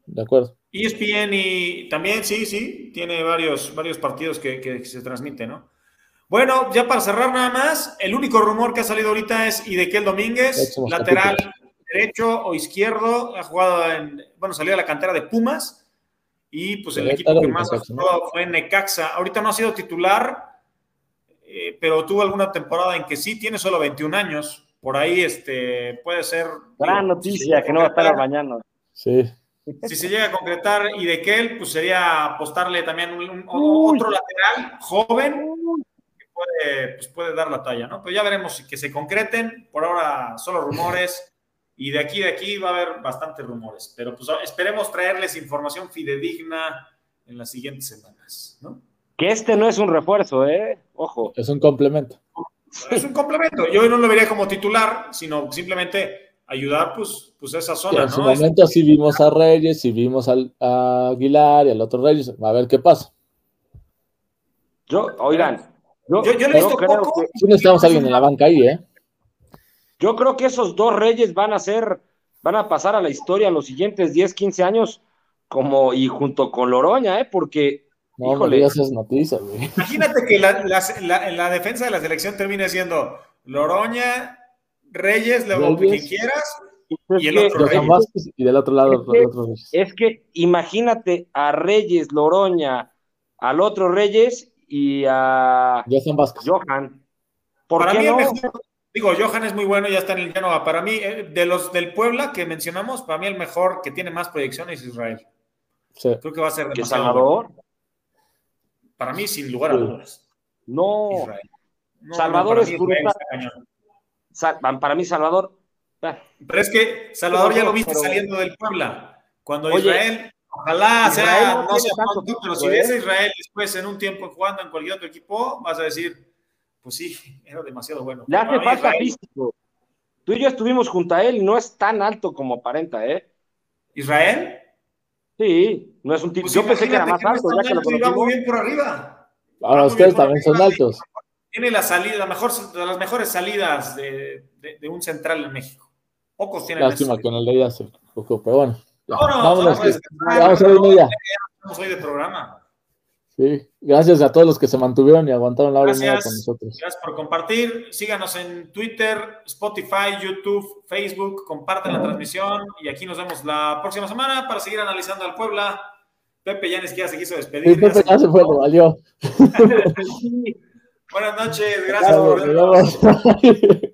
De acuerdo. ESPN y también, sí, sí, tiene varios, varios partidos que, que se transmiten, ¿no? Bueno, ya para cerrar nada más, el único rumor que ha salido ahorita es Idequel Domínguez, lateral capítulos. derecho o izquierdo, ha jugado en, bueno, salió de la cantera de Pumas y pues el equipo que más jugado fue Necaxa. Ahorita no ha sido titular, eh, pero tuvo alguna temporada en que sí, tiene solo 21 años. Por ahí este, puede ser... Gran digo, noticia que no va a estar mañana. Sí. si se llega a concretar y de Kel, pues sería apostarle también un, un- otro lateral joven que puede, pues puede dar la talla, ¿no? Pero ya veremos si que se concreten. Por ahora solo rumores y de aquí de aquí va a haber bastantes rumores. Pero pues esperemos traerles información fidedigna en las siguientes semanas, ¿no? Que este no es un refuerzo, ¿eh? Ojo. Es un complemento. Es un complemento. Yo no lo vería como titular, sino simplemente ayudar, pues, pues a esa zona, en su ¿no? momento sí vimos a Reyes, sí vimos al, a Aguilar y al otro Reyes. A ver qué pasa. Yo, oigan, yo, Yo, yo le he visto creo poco. que, Sí necesitamos a alguien en la banca ahí, ¿eh? yo creo que esos dos reyes van a ser, van a pasar a la historia en los siguientes 10, 15 años, como, y junto con Loroña, ¿eh? Porque, No híjole, esas noticias, güey. Imagínate que la, la- la- la defensa de la selección termine siendo Loroña, Reyes, luego Reyes. quien quieras, es y el que- otro Johan Reyes. Vázquez y del otro lado Es que- es imagínate a Reyes, Loroña, al otro Reyes y a Johan Vázquez. Johan. ¿Por Para qué mí no? el mejor, digo, Johan es muy bueno, ya está en el llano. Para mí, eh, de los del Puebla que mencionamos, para mí el mejor que tiene más proyección es Israel. Sí. Creo que va a ser ¿Que demasiado Salvador? bueno. Para mí, sin lugar a dudas. No. Israel. No, Salvador no, es brutal. Para mí, Salvador. ah, Pero es que Salvador ya lo viste Pero- saliendo del Puebla. Cuando Oye, Israel, ojalá Israel sea, no no sea tanto pronto, pero si ves a ¿eh? Israel después en un tiempo jugando en cualquier otro equipo, vas a decir, pues sí, era demasiado bueno. Le hace falta Israel- físico. Tú y yo estuvimos junto a él y no es tan alto como aparenta, ¿eh? ¿Israel? Sí, no es un tipo. Pues yo pensé que era más alto, ya que lo muy bien por arriba. Ahora Ah, ustedes también son arriba. altos. Tiene la salida, la mejor, de las mejores salidas de, de- de un central en México. Pocos tienen Lástima que en el de ella se tocó, pero bueno. ya. Vámonos, Vámonos, vamos a que descansar, ya vamos a no. Estamos hoy de programa. Sí, gracias a todos los que se mantuvieron y aguantaron la hora Gracias. con nosotros. Gracias por compartir. Síganos en Twitter, Spotify, YouTube, Facebook. Compartan la transmisión y aquí nos vemos la próxima semana para seguir analizando al Puebla. Pepe ya ni siquiera se quiso despedir. Sí, Pepe ya se fue, lo valió. Buenas noches, gracias por Nos vemos.